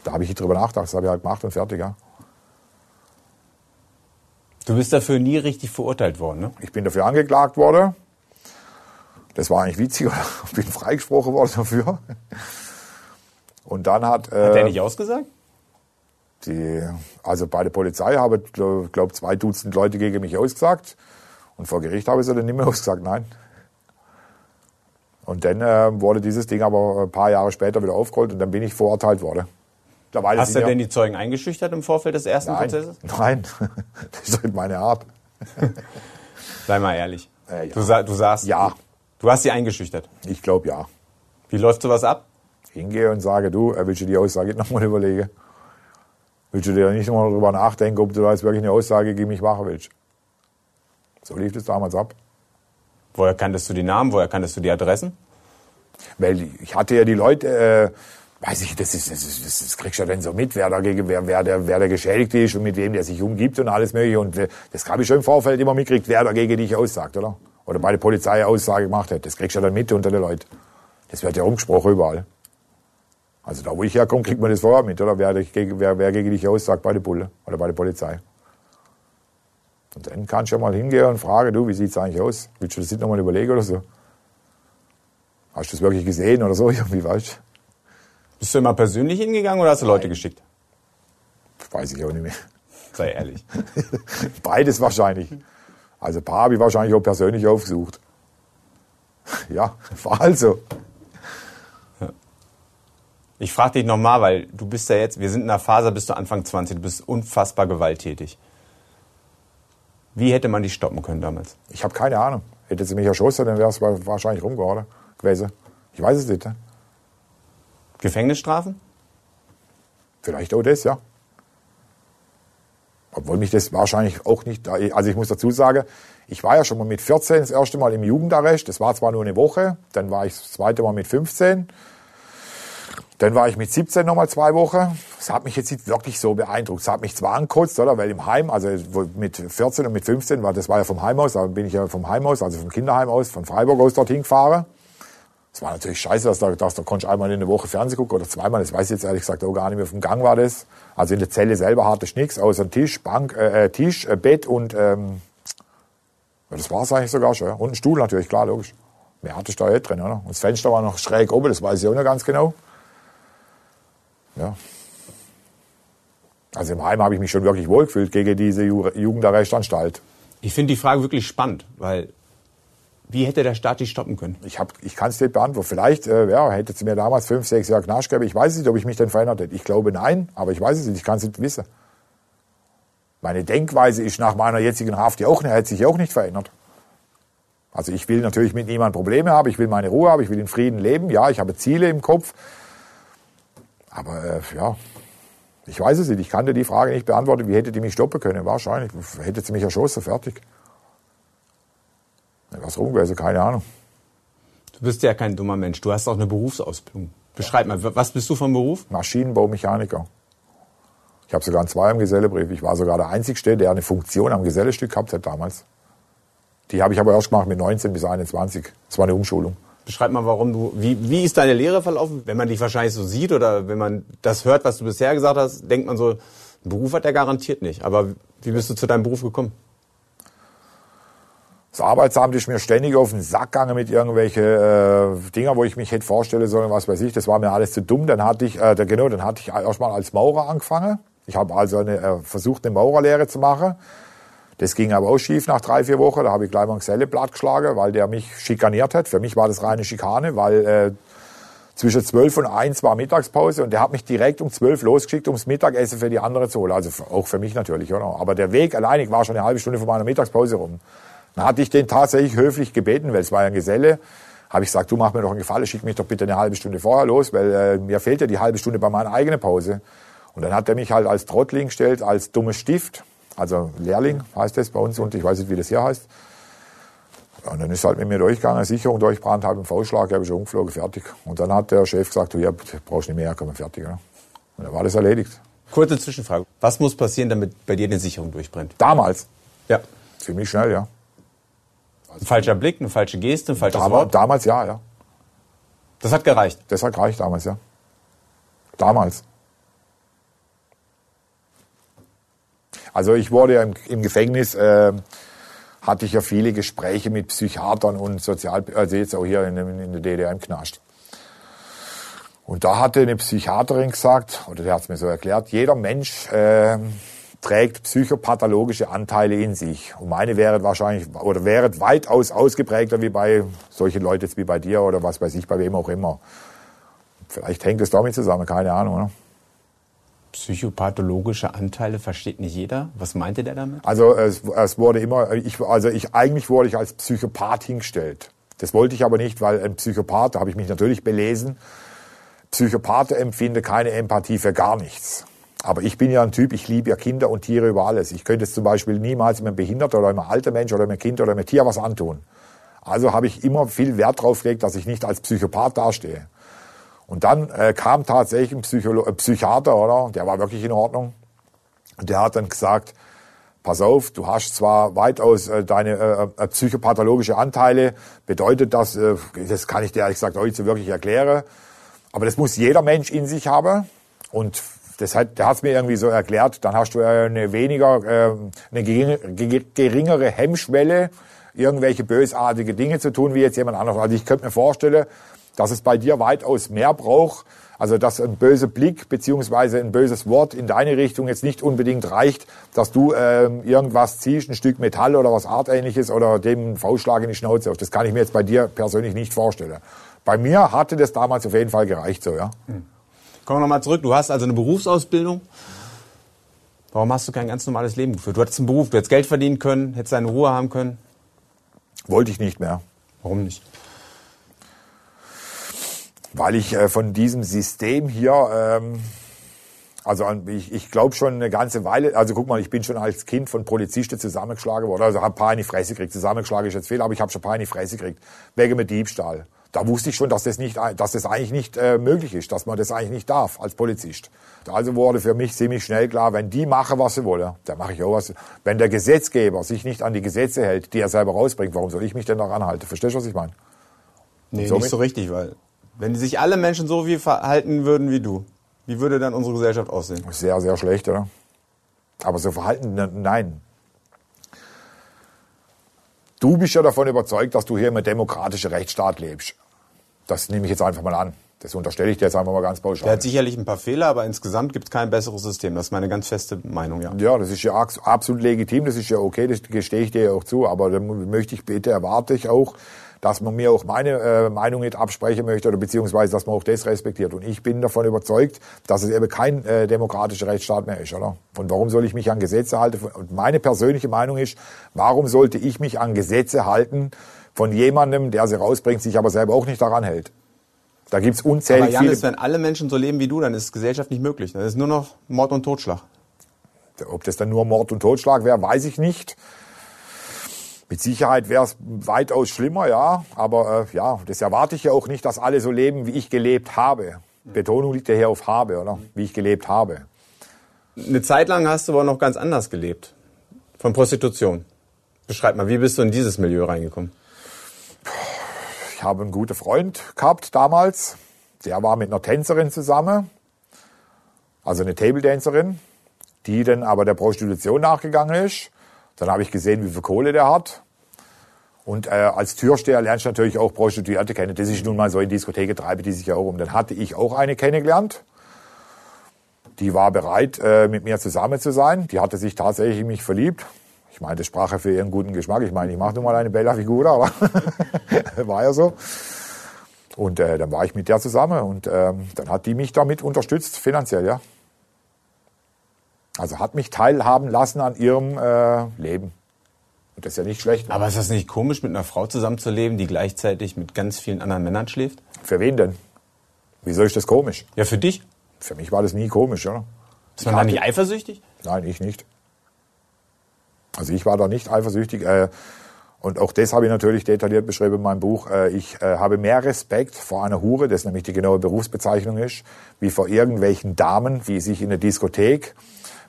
Da habe ich nicht drüber nachgedacht, das habe ich halt gemacht und fertig, ja. Du bist dafür nie richtig verurteilt worden, ne? Ich bin dafür angeklagt worden. Das war eigentlich witzig, ich bin freigesprochen worden dafür. Und dann hat, äh, Hat der nicht ausgesagt? die, also bei der Polizei habe ich, glaube zwei Dutzend Leute gegen mich ausgesagt. Und vor Gericht habe ich sie dann nicht mehr ausgesagt, nein. Und dann äh, wurde dieses Ding aber ein paar Jahre später wieder aufgerollt und dann bin ich verurteilt worden. Mittlerweile Hast du denn die Zeugen eingeschüchtert im Vorfeld des ersten Nein, Prozesses? nein, das ist nicht meine Art. Sei mal ehrlich. Äh, ja. du, sa du sagst, Ja. du hast sie eingeschüchtert. Ich glaube ja. Wie läuft sowas ab? Hingehe und sage, du, willst du die Aussage nochmal überlegen? Willst du dir nicht nochmal darüber nachdenken, ob du da jetzt wirklich eine Aussage gegen mich machen willst? So lief es damals ab. Woher kanntest du die Namen? Woher kanntest du die Adressen? Weil ich hatte ja die Leute, äh, weiß ich, das, ist, das, ist, das, das kriegst du ja dann so mit, wer, dagegen, wer, wer, der, wer der Geschädigte ist und mit wem der sich umgibt und alles mögliche. Und äh, das habe ich schon im Vorfeld immer mitgekriegt, wer dagegen dich aussagt, oder? Oder bei der Polizei Aussage gemacht hat. Das kriegst du ja dann mit unter den Leuten. Das wird ja umgesprochen überall. Also da, wo ich herkomme, kriegt man das vorher mit, oder? Wer, wer, wer gegen dich aussagt bei der Bulle oder bei der Polizei. Und dann kannst du ja mal hingehen und fragen, du, wie sieht's eigentlich aus? Willst du das nicht nochmal überlegen oder so? Hast du das wirklich gesehen oder so? Irgendwie, weißt du? Bist du immer persönlich hingegangen oder hast du Leute geschickt? Weiß ich auch nicht mehr. Sei ehrlich. Beides wahrscheinlich. Also ein paar habe ich wahrscheinlich auch persönlich aufgesucht. Ja, war also. Ich frage dich nochmal, weil du bist ja jetzt, wir sind in einer Phase, bist du Anfang 20, du bist unfassbar gewalttätig. Wie hätte man dich stoppen können damals? Ich habe keine Ahnung. Hätte sie mich erschossen, dann wäre es wahrscheinlich rumgehauen gewesen. Ich weiß es nicht. Ne? Gefängnisstrafen? Vielleicht auch das, ja. Obwohl mich das wahrscheinlich auch nicht. Also ich muss dazu sagen, ich war ja schon mal mit 14 das erste Mal im Jugendarrest. Das war zwar nur eine Woche, dann war ich das zweite Mal mit 15. Dann war ich mit 17 nochmal zwei Wochen. Das hat mich jetzt nicht wirklich so beeindruckt. Es hat mich zwar angekotzt, oder? Weil im Heim, also mit 14 und mit 15, war, das war ja vom Heim aus, da bin ich ja vom Heim also vom Kinderheim aus, von Freiburg aus dorthin gefahren. Es war natürlich scheiße, dass da, dass da konnte ich einmal in der Woche Fernsehen gucken oder zweimal. Das weiß ich jetzt ehrlich gesagt auch gar nicht mehr. Vom Gang war das. Also in der Zelle selber hatte ich nichts, außer Tisch, Bank, äh, äh, Tisch, äh, Bett und ähm, ja, das war's eigentlich sogar schon. Und ein Stuhl natürlich, klar, logisch. Mehr hatte ich da nicht drin, oder? Und das Fenster war noch schräg oben, das weiß ich auch noch ganz genau. Ja. Also im Heim habe ich mich schon wirklich wohlgefühlt gegen diese Ju Jugendarrestanstalt. Ich finde die Frage wirklich spannend, weil wie hätte der Staat dich stoppen können? Ich, hab, ich kann es nicht beantworten. Vielleicht äh, ja, hätte sie mir damals fünf, sechs Jahre Knast gegeben. Ich weiß nicht, ob ich mich dann verändert hätte. Ich glaube nein, aber ich weiß es nicht. Ich kann es nicht wissen. Meine Denkweise ist nach meiner jetzigen Haft ja auch, hat sich auch nicht verändert. Also ich will natürlich mit niemandem Probleme haben. Ich will meine Ruhe haben. Ich will in Frieden leben. Ja, ich habe Ziele im Kopf. Aber äh, ja, ich weiß es nicht. Ich kann dir die Frage nicht beantworten. Wie hätte die mich stoppen können? Wahrscheinlich. Hätte sie mich erschossen. Fertig. Was rum gewesen? Keine Ahnung. Du bist ja kein dummer Mensch, du hast auch eine Berufsausbildung. Beschreib mal, was bist du vom Beruf? Maschinenbaumechaniker. Ich habe sogar einen Zwei im Gesellebrief. Ich war sogar der Einzige, der eine Funktion am Gesellestück gehabt hat damals. Die habe ich aber erst gemacht mit 19 bis 21. Das war eine Umschulung. Beschreib mal, warum du, wie, wie ist deine Lehre verlaufen? Wenn man dich wahrscheinlich so sieht oder wenn man das hört, was du bisher gesagt hast, denkt man so, einen Beruf hat er garantiert nicht. Aber wie bist du zu deinem Beruf gekommen? Das Arbeitsamt ist mir ständig auf den Sack gegangen mit irgendwelchen äh, Dinger, wo ich mich hätte vorstellen sollen, was weiß ich. Das war mir alles zu dumm. Dann hatte ich, äh, genau, dann hatte ich erstmal als Maurer angefangen. Ich habe also eine, äh, versucht, eine Maurerlehre zu machen. Das ging aber auch schief nach drei, vier Wochen. Da habe ich gleich mal ein Geselle platt geschlagen, weil der mich schikaniert hat. Für mich war das reine Schikane, weil äh, Zwischen 12 und 1 war Mittagspause und der hat mich direkt um 12 losgeschickt, ums Mittagessen für die andere zu holen. Also auch für mich natürlich, oder? Aber der Weg allein, ich war schon eine halbe Stunde von meiner Mittagspause rum. Dann hatte ich den tatsächlich höflich gebeten, weil es war ja ein Geselle, habe ich gesagt, du mach mir doch einen Gefallen, schick mich doch bitte eine halbe Stunde vorher los, weil äh, mir fehlt ja die halbe Stunde bei meiner eigenen Pause. Und dann hat er mich halt als Trottling gestellt, als dummes Stift, also Lehrling heißt das bei uns und ich weiß nicht, wie das hier heißt. Und dann ist halt mit mir durchgegangen, Sicherung durchbrannt, halb im V-Schlag, habe ich schon umgeflogen, fertig. Und dann hat der Chef gesagt, du ja, brauchst nicht mehr, komm, fertig. Ja. Und dann war das erledigt. Kurze Zwischenfrage. Was muss passieren, damit bei dir eine Sicherung durchbrennt? Damals? Ja. Ziemlich schnell, ja. Ein falscher Blick, eine falsche Geste, ein falsches Damals, Wort? damals ja, ja. Das hat gereicht. Das hat gereicht damals, ja. Damals. Also ich wurde ja im, im Gefängnis, äh, hatte ich ja viele Gespräche mit Psychiatern und Sozial, also jetzt auch hier in, in der DDR im Knast. Und da hatte eine Psychiaterin gesagt, oder der hat es mir so erklärt, jeder Mensch äh, trägt psychopathologische Anteile in sich. Und meine wäre wahrscheinlich, oder wäre weitaus ausgeprägter wie bei solchen Leuten jetzt wie bei dir oder was weiß ich, bei wem auch immer. Vielleicht hängt es damit zusammen, keine Ahnung. Ne? Psychopathologische Anteile versteht nicht jeder. Was meinte der damit? Also es, es wurde immer, ich, also ich eigentlich wurde ich als Psychopath hingestellt. Das wollte ich aber nicht, weil ein Psychopath, da habe ich mich natürlich belesen, Psychopathe empfinde keine Empathie für gar nichts. Aber ich bin ja ein Typ, ich liebe ja Kinder und Tiere über alles. Ich könnte es zum Beispiel niemals einem Behinderten oder einem alten Mensch oder einem Kind oder einem Tier was antun. Also habe ich immer viel Wert drauf gelegt, dass ich nicht als Psychopath dastehe. Und dann äh, kam tatsächlich ein Psycholo äh, Psychiater, oder? Der war wirklich in Ordnung. Und der hat dann gesagt, pass auf, du hast zwar weitaus äh, deine äh, psychopathologische Anteile, bedeutet das, äh, das kann ich dir ehrlich gesagt nicht so wirklich erklären, aber das muss jeder Mensch in sich haben. Und das hat, der hat es mir irgendwie so erklärt, dann hast du eine weniger, äh, eine geringere Hemmschwelle, irgendwelche bösartige Dinge zu tun, wie jetzt jemand anderes. Also ich könnte mir vorstellen, dass es bei dir weitaus mehr braucht, also dass ein böser Blick beziehungsweise ein böses Wort in deine Richtung jetzt nicht unbedingt reicht, dass du ähm, irgendwas ziehst, ein Stück Metall oder was Artähnliches oder dem einen Faustschlag in die Schnauze auf. Das kann ich mir jetzt bei dir persönlich nicht vorstellen. Bei mir hatte das damals auf jeden Fall gereicht so, ja. Hm. Kommen wir nochmal zurück. Du hast also eine Berufsausbildung. Warum hast du kein ganz normales Leben geführt? Du hattest einen Beruf, du hättest Geld verdienen können, hättest deine Ruhe haben können. Wollte ich nicht mehr. Warum nicht? Weil ich äh, von diesem System hier, ähm, also ich, ich glaube schon eine ganze Weile, also guck mal, ich bin schon als Kind von Polizisten zusammengeschlagen worden, also habe ein paar in die Fresse gekriegt. Zusammengeschlagen ist jetzt viel, aber ich habe schon ein paar in die Fresse gekriegt, wegen mit Diebstahl. Da wusste ich schon, dass das, nicht, dass das eigentlich nicht äh, möglich ist, dass man das eigentlich nicht darf als Polizist. Also wurde für mich ziemlich schnell klar, wenn die machen, was sie wollen, dann mache ich auch was. Wenn der Gesetzgeber sich nicht an die Gesetze hält, die er selber rausbringt, warum soll ich mich denn daran halten? Verstehst du, was ich meine? Nee, nicht so richtig, weil wenn sich alle Menschen so wie verhalten würden wie du, wie würde dann unsere Gesellschaft aussehen? Sehr, sehr schlecht, oder? Aber so verhalten, nein. Du bist ja davon überzeugt, dass du hier im demokratischen Rechtsstaat lebst. Das nehme ich jetzt einfach mal an. Das unterstelle ich dir jetzt einfach mal ganz pauschal. Der hat sicherlich ein paar Fehler, aber insgesamt gibt es kein besseres System. Das ist meine ganz feste Meinung, ja. Ja, das ist ja absolut legitim, das ist ja okay, das gestehe ich dir ja auch zu. Aber dann möchte ich bitte, erwarte ich auch, dass man mir auch meine äh, Meinung nicht absprechen möchte oder beziehungsweise, dass man auch das respektiert. Und ich bin davon überzeugt, dass es eben kein äh, demokratischer Rechtsstaat mehr ist, oder? Und warum soll ich mich an Gesetze halten? Und meine persönliche Meinung ist, warum sollte ich mich an Gesetze halten von jemandem, der sie rausbringt, sich aber selber auch nicht daran hält? Da gibt's unzählige. Aber Janis, wenn alle Menschen so leben wie du, dann ist Gesellschaft nicht möglich. Das ist nur noch Mord und Totschlag. Ob das dann nur Mord und Totschlag wäre, weiß ich nicht. Mit Sicherheit wäre es weitaus schlimmer, ja. Aber äh, ja, das erwarte ich ja auch nicht, dass alle so leben, wie ich gelebt habe. Betonung liegt ja hier auf habe, oder? Wie ich gelebt habe. Eine Zeit lang hast du aber noch ganz anders gelebt. Von Prostitution. Beschreib mal, wie bist du in dieses Milieu reingekommen? Ich habe einen guten Freund gehabt damals. Der war mit einer Tänzerin zusammen. Also eine Table-Dancerin, die dann aber der Prostitution nachgegangen ist. Dann habe ich gesehen, wie viel Kohle der hat. Und äh, als Türsteher lernst du natürlich auch Prostituierte kennen. Das ist nun mal so in Diskotheken treibe die sich ja auch um. Dann hatte ich auch eine kennengelernt. Die war bereit, äh, mit mir zusammen zu sein. Die hatte sich tatsächlich in mich verliebt. Ich meine, das sprach ja für ihren guten Geschmack. Ich meine, ich mache nun mal eine Bella Figura, aber war ja so. Und äh, dann war ich mit der zusammen und ähm, dann hat die mich damit unterstützt, finanziell, ja. Also hat mich teilhaben lassen an ihrem äh, Leben. Und das ist ja nicht schlecht. Aber ist das nicht komisch, mit einer Frau zusammenzuleben, die gleichzeitig mit ganz vielen anderen Männern schläft? Für wen denn? Wieso ist das komisch? Ja, für dich. Für mich war das nie komisch, oder? Ist man da nicht eifersüchtig? Nein, ich nicht. Also ich war da nicht eifersüchtig. Äh, und auch das habe ich natürlich detailliert beschrieben in meinem Buch. Äh, ich äh, habe mehr Respekt vor einer Hure, das nämlich die genaue Berufsbezeichnung ist, wie vor irgendwelchen Damen, die sich in der Diskothek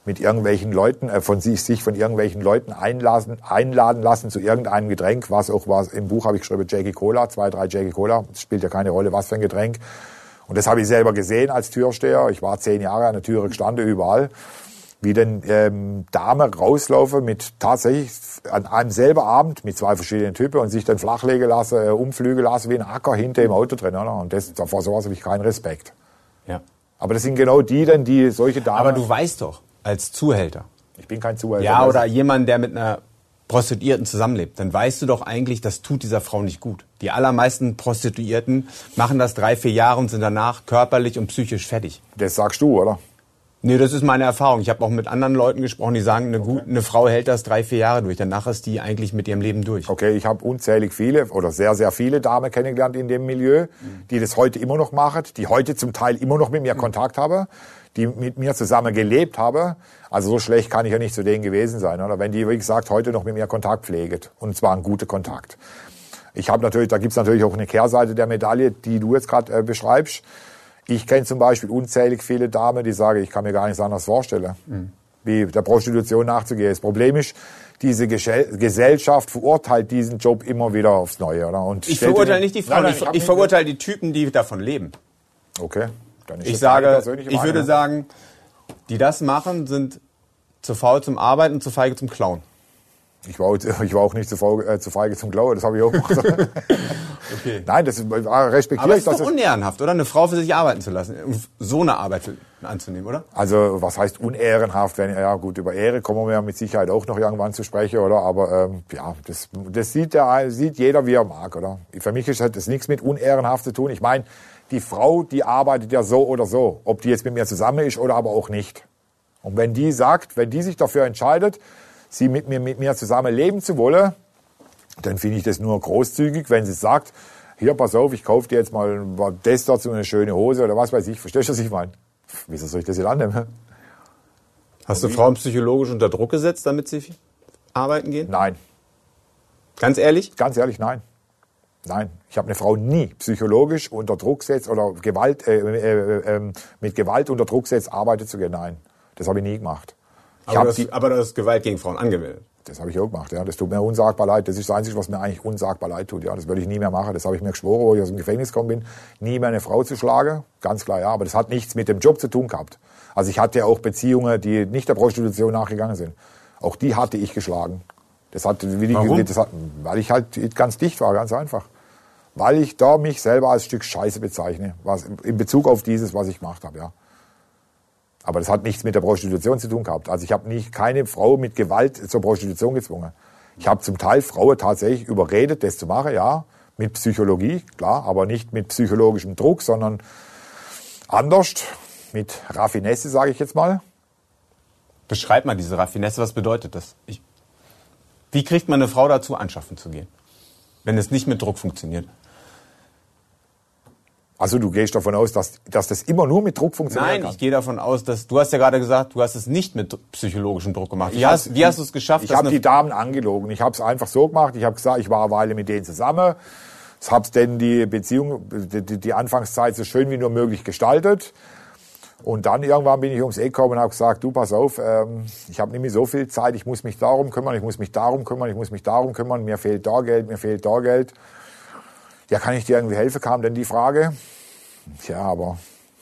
mit irgendwelchen Leuten, äh, von sich, sich von irgendwelchen Leuten einladen, einladen lassen zu irgendeinem Getränk, was auch was, im Buch habe ich geschrieben, Jackie Cola, zwei, drei Jackie Cola, das spielt ja keine Rolle, was für ein Getränk. Und das habe ich selber gesehen als Türsteher. Ich war zehn Jahre an der Türe gestanden, überall. Wie denn ähm, Dame rauslaufe mit tatsächlich an einem selben Abend mit zwei verschiedenen Typen und sich dann flachlegen lasse, äh, umflügen lasse wie ein Acker hinter im Auto drin. Oder? Und das, vor sowas habe ich keinen Respekt. Ja. Aber das sind genau die denn, die solche Damen... Aber du weißt doch, als Zuhälter. Ich bin kein Zuhälter. Ja, oder jemand, der mit einer Prostituierten zusammenlebt, dann weißt du doch eigentlich, das tut dieser Frau nicht gut. Die allermeisten Prostituierten machen das drei, vier Jahre und sind danach körperlich und psychisch fertig. Das sagst du, oder? Nee, das ist meine Erfahrung. Ich habe auch mit anderen Leuten gesprochen, die sagen, eine, gut, eine Frau hält das drei, vier Jahre durch. Danach ist die eigentlich mit ihrem Leben durch. Okay, ich habe unzählig viele oder sehr, sehr viele Damen kennengelernt in dem Milieu, die das heute immer noch machen, die heute zum Teil immer noch mit mir Kontakt haben, die mit mir zusammen gelebt haben. Also so schlecht kann ich ja nicht zu denen gewesen sein, oder? Wenn die, wie gesagt, heute noch mit mir Kontakt pflegt. Und zwar ein guter Kontakt. Ich habe natürlich, da gibt's natürlich auch eine Kehrseite der Medaille, die du jetzt gerade äh, beschreibst. Ich kenne zum Beispiel unzählig viele Damen, die sagen, ich kann mir gar nichts anderes vorstellen, mhm. wie der Prostitution nachzugehen. Das Problem ist, diese Gesellschaft verurteilt diesen Job immer wieder aufs Neue. Oder? Und ich verurteile nicht die Frauen, ich, ich verurteile die Typen, die davon leben. Okay. Dann ist ich sage, ich würde sagen, die das machen, sind zu faul zum Arbeiten und zu feige zum Klauen. Ich war, ich war auch nicht zu, äh, zu feige zum Klauen, das habe ich auch gemacht. okay. Nein, das respektiere Aber ich. Aber ist doch unehrenhaft, oder? Eine Frau für sich arbeiten zu lassen, so eine Arbeit anzunehmen, oder? Also was heißt unehrenhaft? Wenn, ja gut, über Ehre kommen wir ja mit Sicherheit auch noch irgendwann zu sprechen, oder? Aber ähm, ja, das, das sieht, der, sieht jeder, wie er mag, oder? Für mich ist das nichts mit unehrenhaft zu tun. Ich meine, die Frau, die arbeitet ja so oder so, ob die jetzt mit mir zusammen ist oder aber auch nicht. Und wenn die sagt, wenn die sich dafür entscheidet, sie mit mir, mit mir zusammen leben zu wollen, dann finde ich das nur großzügig, wenn sie sagt, hier, pass auf, ich kaufe dir jetzt mal das dazu, eine schöne Hose oder was weiß ich. Verstehst du, was ich meine? Wieso soll ich das jetzt annehmen? Hast du Frauen psychologisch unter Druck gesetzt, damit sie arbeiten gehen? Nein. Ganz ehrlich? Ganz ehrlich, nein. Nein, ich habe eine Frau nie psychologisch unter Druck gesetzt oder Gewalt, äh, äh, äh, mit Gewalt unter Druck gesetzt, arbeiten zu gehen. Nein, das habe ich nie gemacht. Ich aber, das, die, aber das ist Gewalt gegen Frauen angewendet. Das habe ich auch gemacht. Ja. Das tut mir unsagbar leid. Das ist das Einzige, was mir eigentlich unsagbar leid tut. Ja. Das würde ich nie mehr machen. Das habe ich mir geschworen, wo ich aus dem Gefängnis gekommen bin, nie mehr eine Frau zu schlagen. Ganz klar, ja. Aber das hat nichts mit dem Job zu tun gehabt. Also ich hatte ja auch Beziehungen, die nicht der Prostitution nachgegangen sind. Auch die hatte ich geschlagen. Das hat, wie die, Warum? Das hat, weil ich halt ganz dicht war, ganz einfach weil ich da mich selber als Stück Scheiße bezeichne, was in Bezug auf dieses, was ich gemacht habe, ja. Aber das hat nichts mit der Prostitution zu tun gehabt. Also ich habe nicht keine Frau mit Gewalt zur Prostitution gezwungen. Ich habe zum Teil Frauen tatsächlich überredet, das zu machen, ja, mit Psychologie, klar, aber nicht mit psychologischem Druck, sondern anders, mit Raffinesse, sage ich jetzt mal. Beschreib mal diese Raffinesse, was bedeutet das? Ich, wie kriegt man eine Frau dazu, anschaffen zu gehen, wenn es nicht mit Druck funktioniert? Also du gehst davon aus, dass, dass das immer nur mit Druck funktioniert? Nein, ich gehe davon aus, dass du hast ja gerade gesagt, du hast es nicht mit psychologischem Druck gemacht. Wie, hast, wie hast du es geschafft? Ich habe die Damen angelogen. Ich habe es einfach so gemacht. Ich habe gesagt, ich war eine Weile mit denen zusammen. Ich habe denn die Beziehung, die, die Anfangszeit so schön wie nur möglich gestaltet. Und dann irgendwann bin ich ums Eck gekommen und habe gesagt, du pass auf, ähm, ich habe nicht mehr so viel Zeit, ich muss mich darum kümmern, ich muss mich darum kümmern, ich muss mich darum kümmern, mir fehlt da Geld, mir fehlt da Geld ja, kann ich dir irgendwie helfen, kam dann die Frage. Tja, aber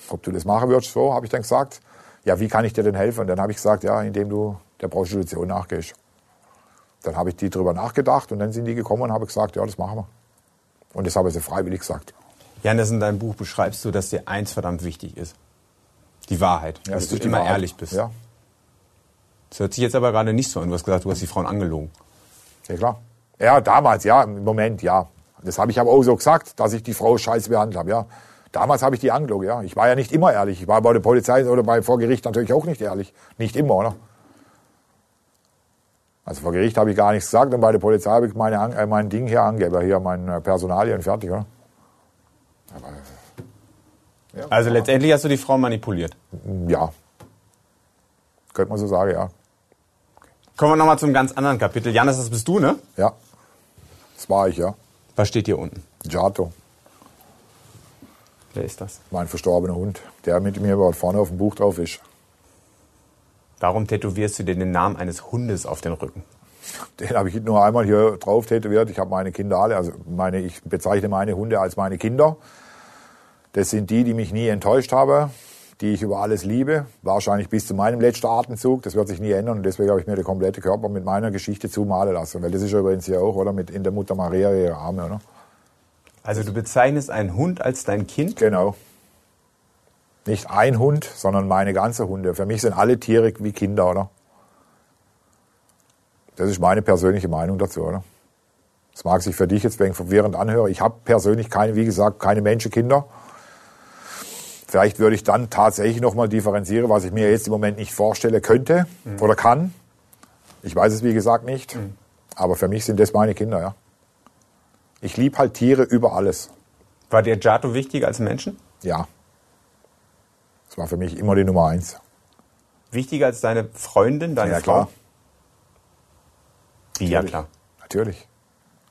ob du das machen würdest, so, habe ich dann gesagt. Ja, wie kann ich dir denn helfen? Und dann habe ich gesagt, ja, indem du der Prostitution nachgehst. Dann habe ich die drüber nachgedacht und dann sind die gekommen und habe gesagt, ja, das machen wir. Und das habe ich sie freiwillig gesagt. Janis, in deinem Buch beschreibst du, dass dir eins verdammt wichtig ist. Die Wahrheit. Ja, dass du immer Wahrheit. ehrlich bist. Ja. Das hört sich jetzt aber gerade nicht so an. Du hast gesagt, du hast die Frauen angelogen. Ja, klar. Ja, damals, ja. Im Moment, ja. Das habe ich aber auch so gesagt, dass ich die Frau scheiße behandelt habe, ja. Damals habe ich die angelogen, ja. Ich war ja nicht immer ehrlich. Ich war bei der Polizei oder bei vor Gericht natürlich auch nicht ehrlich. Nicht immer, oder? Also vor Gericht habe ich gar nichts gesagt und bei der Polizei habe ich meine, äh, mein Ding hier angegeben, hier mein äh, Personalien fertig, oder? Aber, ja, also letztendlich hast du die Frau manipuliert? Ja. Könnte man so sagen, ja. Kommen wir nochmal zum ganz anderen Kapitel. Janis, das bist du, ne? Ja. Das war ich, ja. Was steht hier unten? Giato. Wer ist das? Mein verstorbener Hund, der mit mir vorne auf dem Buch drauf ist. Warum tätowierst du dir den Namen eines Hundes auf den Rücken? Den habe ich nur einmal hier drauf tätowiert. Ich habe meine Kinder alle, also meine, ich bezeichne meine Hunde als meine Kinder. Das sind die, die mich nie enttäuscht haben, die ich über alles liebe. Wahrscheinlich bis zu meinem letzten Atemzug. Das wird sich nie ändern und deswegen habe ich mir den kompletten Körper mit meiner Geschichte zumalen lassen. Weil das ist ja übrigens hier auch, oder? Mit in der Mutter Maria ihre Arme, oder? Also du bezeichnest einen Hund als dein Kind? Genau. Nicht ein Hund, sondern meine ganze Hunde. Für mich sind alle Tiere wie Kinder, oder? Das ist meine persönliche Meinung dazu, oder? Das mag sich für dich jetzt wegen verwirrend anhören. Ich habe persönlich keine, wie gesagt, keine Menschenkinder. Vielleicht würde ich dann tatsächlich nochmal differenzieren, was ich mir jetzt im Moment nicht vorstelle könnte mhm. oder kann. Ich weiß es wie gesagt nicht. Mhm. Aber für mich sind das meine Kinder, ja. Ich liebe halt Tiere über alles. War dir Giato wichtig als Menschen? Ja. Das war für mich immer die Nummer eins. Wichtiger als deine Freundin, deine ja, Frau? Klar. Wie, ja klar. Natürlich.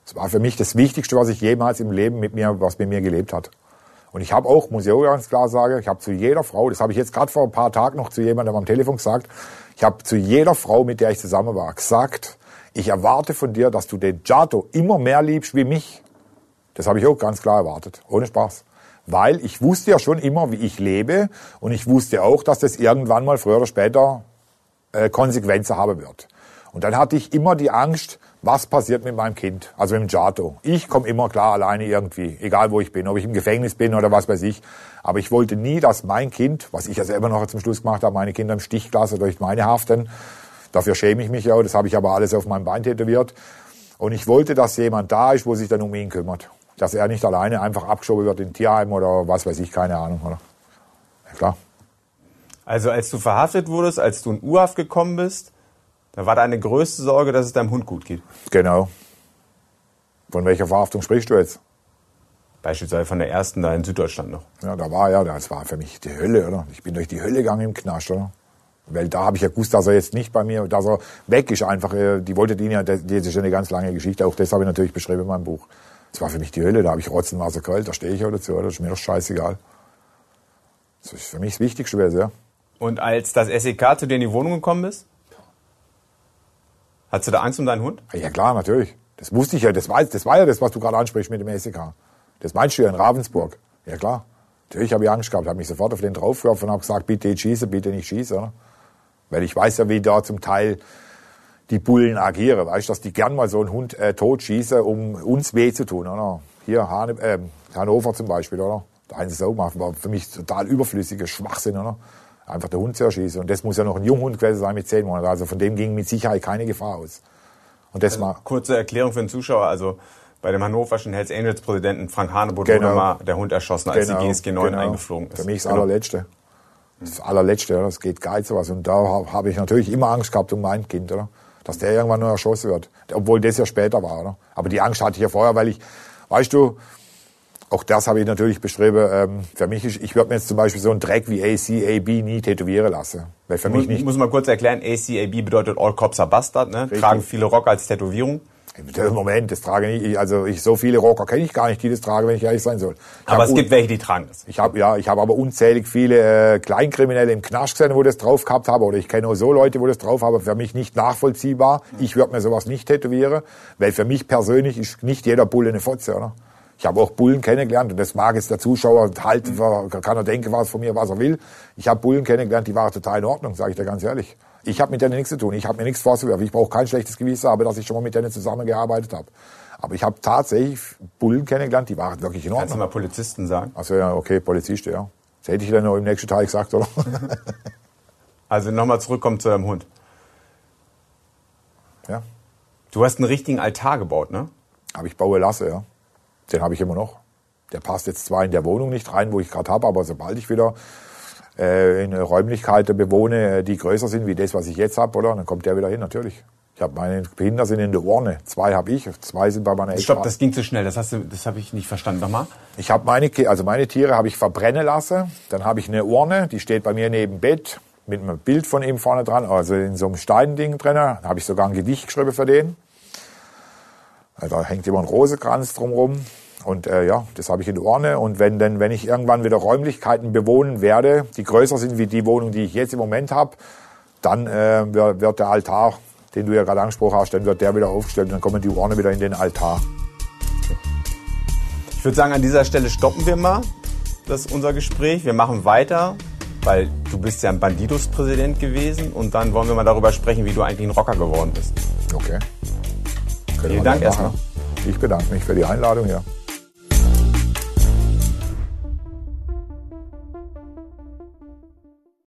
Das war für mich das Wichtigste, was ich jemals im Leben mit mir, was mit mir gelebt hat. Und ich habe auch, muss ich auch ganz klar sagen, ich habe zu jeder Frau, das habe ich jetzt gerade vor ein paar Tagen noch zu jemandem am Telefon gesagt, ich habe zu jeder Frau, mit der ich zusammen war, gesagt, ich erwarte von dir, dass du den Giato immer mehr liebst wie mich. Das habe ich auch ganz klar erwartet, ohne Spaß. Weil ich wusste ja schon immer, wie ich lebe und ich wusste auch, dass das irgendwann mal früher oder später äh, Konsequenzen haben wird. Und dann hatte ich immer die Angst, was passiert mit meinem Kind, also mit dem Giato. Ich komme immer klar alleine irgendwie, egal wo ich bin, ob ich im Gefängnis bin oder was weiß ich. Aber ich wollte nie, dass mein Kind, was ich ja selber noch zum Schluss gemacht habe, meine Kinder im Stich lasse durch meine Haften. Dafür schäme ich mich ja, das habe ich aber alles auf meinem Bein tätowiert. Und ich wollte, dass jemand da ist, wo sich dann um ihn kümmert. Dass er nicht alleine einfach abgeschoben wird in Tierheim oder was weiß ich, keine Ahnung. Oder? Ja, klar. Also als du verhaftet wurdest, als du in U-Haft gekommen bist, da war deine größte Sorge, dass es deinem Hund gut geht. Genau. Von welcher Verhaftung sprichst du jetzt? Beispielsweise von der ersten da in Süddeutschland noch. Ja, da war ja, das war für mich die Hölle, oder? Ich bin durch die Hölle gegangen im Knast, oder? Weil da habe ich ja gewusst, dass er jetzt nicht bei mir, dass er weg ist einfach. Äh, die wollte ihn ja, das ist ja eine ganz lange Geschichte. Auch das habe ich natürlich beschrieben in meinem Buch. Das war für mich die Hölle, da habe ich Rotzenwasser kalt, da stehe ich auch dazu, das ist mir doch scheißegal. Das ist für mich das Wichtigste gewesen, ja. Und als das SEK zu dir in die Wohnung gekommen ist? Hattest du da Angst um deinen Hund? Ja klar, natürlich. Das wusste ich ja, das war, das war ja das, was du gerade ansprichst mit dem SEK. Das meinst du ja in Ravensburg. Ja klar. Natürlich habe ich Angst gehabt, habe mich sofort auf den draufgeworfen und habe gesagt, bitte schieße, bitte nicht schieße. Oder? Weil ich weiß ja, wie da zum Teil die Bullen agieren. Weißt du, dass die gern mal so einen Hund äh, totschießen, um uns weh zu tun. Oder? Hier Hane, äh, Hannover zum Beispiel, oder? Da haben sie es auch gemacht. War für mich total überflüssiger Schwachsinn, oder? einfach der Hund zu erschießen. Und das muss ja noch ein Junghund gewesen sein mit zehn Monaten. Also von dem ging mit Sicherheit keine Gefahr aus. Und das also, kurze Erklärung für den Zuschauer. Also bei dem hannoverschen Hells Angels Präsidenten Frank Hanebut genau. wurde mal der Hund erschossen, als genau. die GSG 9 genau. eingeflogen ist. Für mich das genau. allerletzte. Das allerletzte, das geht geil sowas. Und da habe ich natürlich immer Angst gehabt um mein Kind, oder? Dass der irgendwann nur erschossen wird. Obwohl das ja später war, oder? Aber die Angst hatte ich ja vorher, weil ich, weißt du, auch das habe ich natürlich beschrieben. Ähm, für mich ist, ich würde mir jetzt zum Beispiel so einen Dreck wie ACAB nie tätowieren lassen. Weil für mich nicht. Muss man kurz erklären, ACAB bedeutet All Cops are Bastard, ne? Tragen viele Rocker als Tätowierung. Moment, das trage ich, also ich, so viele Rocker kenne ich gar nicht, die das tragen, wenn ich ehrlich sein soll. Ich aber es gibt welche, die tragen das. Ich habe ja, ich habe aber unzählig viele äh, Kleinkriminelle im Knast gesehen, wo das drauf gehabt haben, oder ich kenne auch so Leute, wo das drauf haben. Für mich nicht nachvollziehbar. Ich würde mir sowas nicht tätowieren, weil für mich persönlich ist nicht jeder Bulle eine Fotze, oder? Ich habe auch Bullen kennengelernt und das mag jetzt der Zuschauer halten, kann er denken, was von mir, was er will. Ich habe Bullen kennengelernt, die waren total in Ordnung, sage ich dir ganz ehrlich. Ich habe mit denen nichts zu tun. Ich habe mir nichts vorzuwerfen. Ich brauche kein schlechtes Gewissen, aber dass ich schon mal mit denen zusammengearbeitet habe. Aber ich habe tatsächlich Bullen kennengelernt, die waren wirklich in Ordnung. Kannst du mal Polizisten sagen? Also ja, okay, Polizist, ja. Das hätte ich dann noch im nächsten Teil gesagt, oder? also nochmal zurückkommen zu deinem Hund. Ja. Du hast einen richtigen Altar gebaut, ne? Habe ich bauen lassen, ja. Den habe ich immer noch. Der passt jetzt zwar in der Wohnung nicht rein, wo ich gerade habe, aber sobald ich wieder äh, in Räumlichkeiten bewohne, äh, die größer sind wie das, was ich jetzt habe, oder? Dann kommt der wieder hin, natürlich. Ich habe meine Kinder sind in der Urne. Zwei habe ich, zwei sind bei meiner Ex. Stopp, das ging zu schnell. Das hast du, das habe ich nicht verstanden. Nochmal. Ich habe meine, also meine Tiere habe ich verbrennen lassen. Dann habe ich eine Urne, die steht bei mir neben Bett mit einem Bild von ihm vorne dran, also in so einem Steinding drin. Da habe ich sogar ein Gedicht geschrieben für den. Da hängt immer ein Rosekranz drumrum. Und äh, ja, das habe ich in Urne. Und wenn denn, wenn ich irgendwann wieder Räumlichkeiten bewohnen werde, die größer sind wie die Wohnung, die ich jetzt im Moment habe, dann äh, wird der Altar, den du ja gerade angesprochen hast, dann wird der wieder aufgestellt und dann kommen die Urne wieder in den Altar. Ich würde sagen, an dieser Stelle stoppen wir mal das unser Gespräch. Wir machen weiter, weil du bist ja ein Bandidos-Präsident gewesen und dann wollen wir mal darüber sprechen, wie du eigentlich ein Rocker geworden bist. Okay. Können Vielen Dank erstmal. Ich bedanke mich für die Einladung, ja.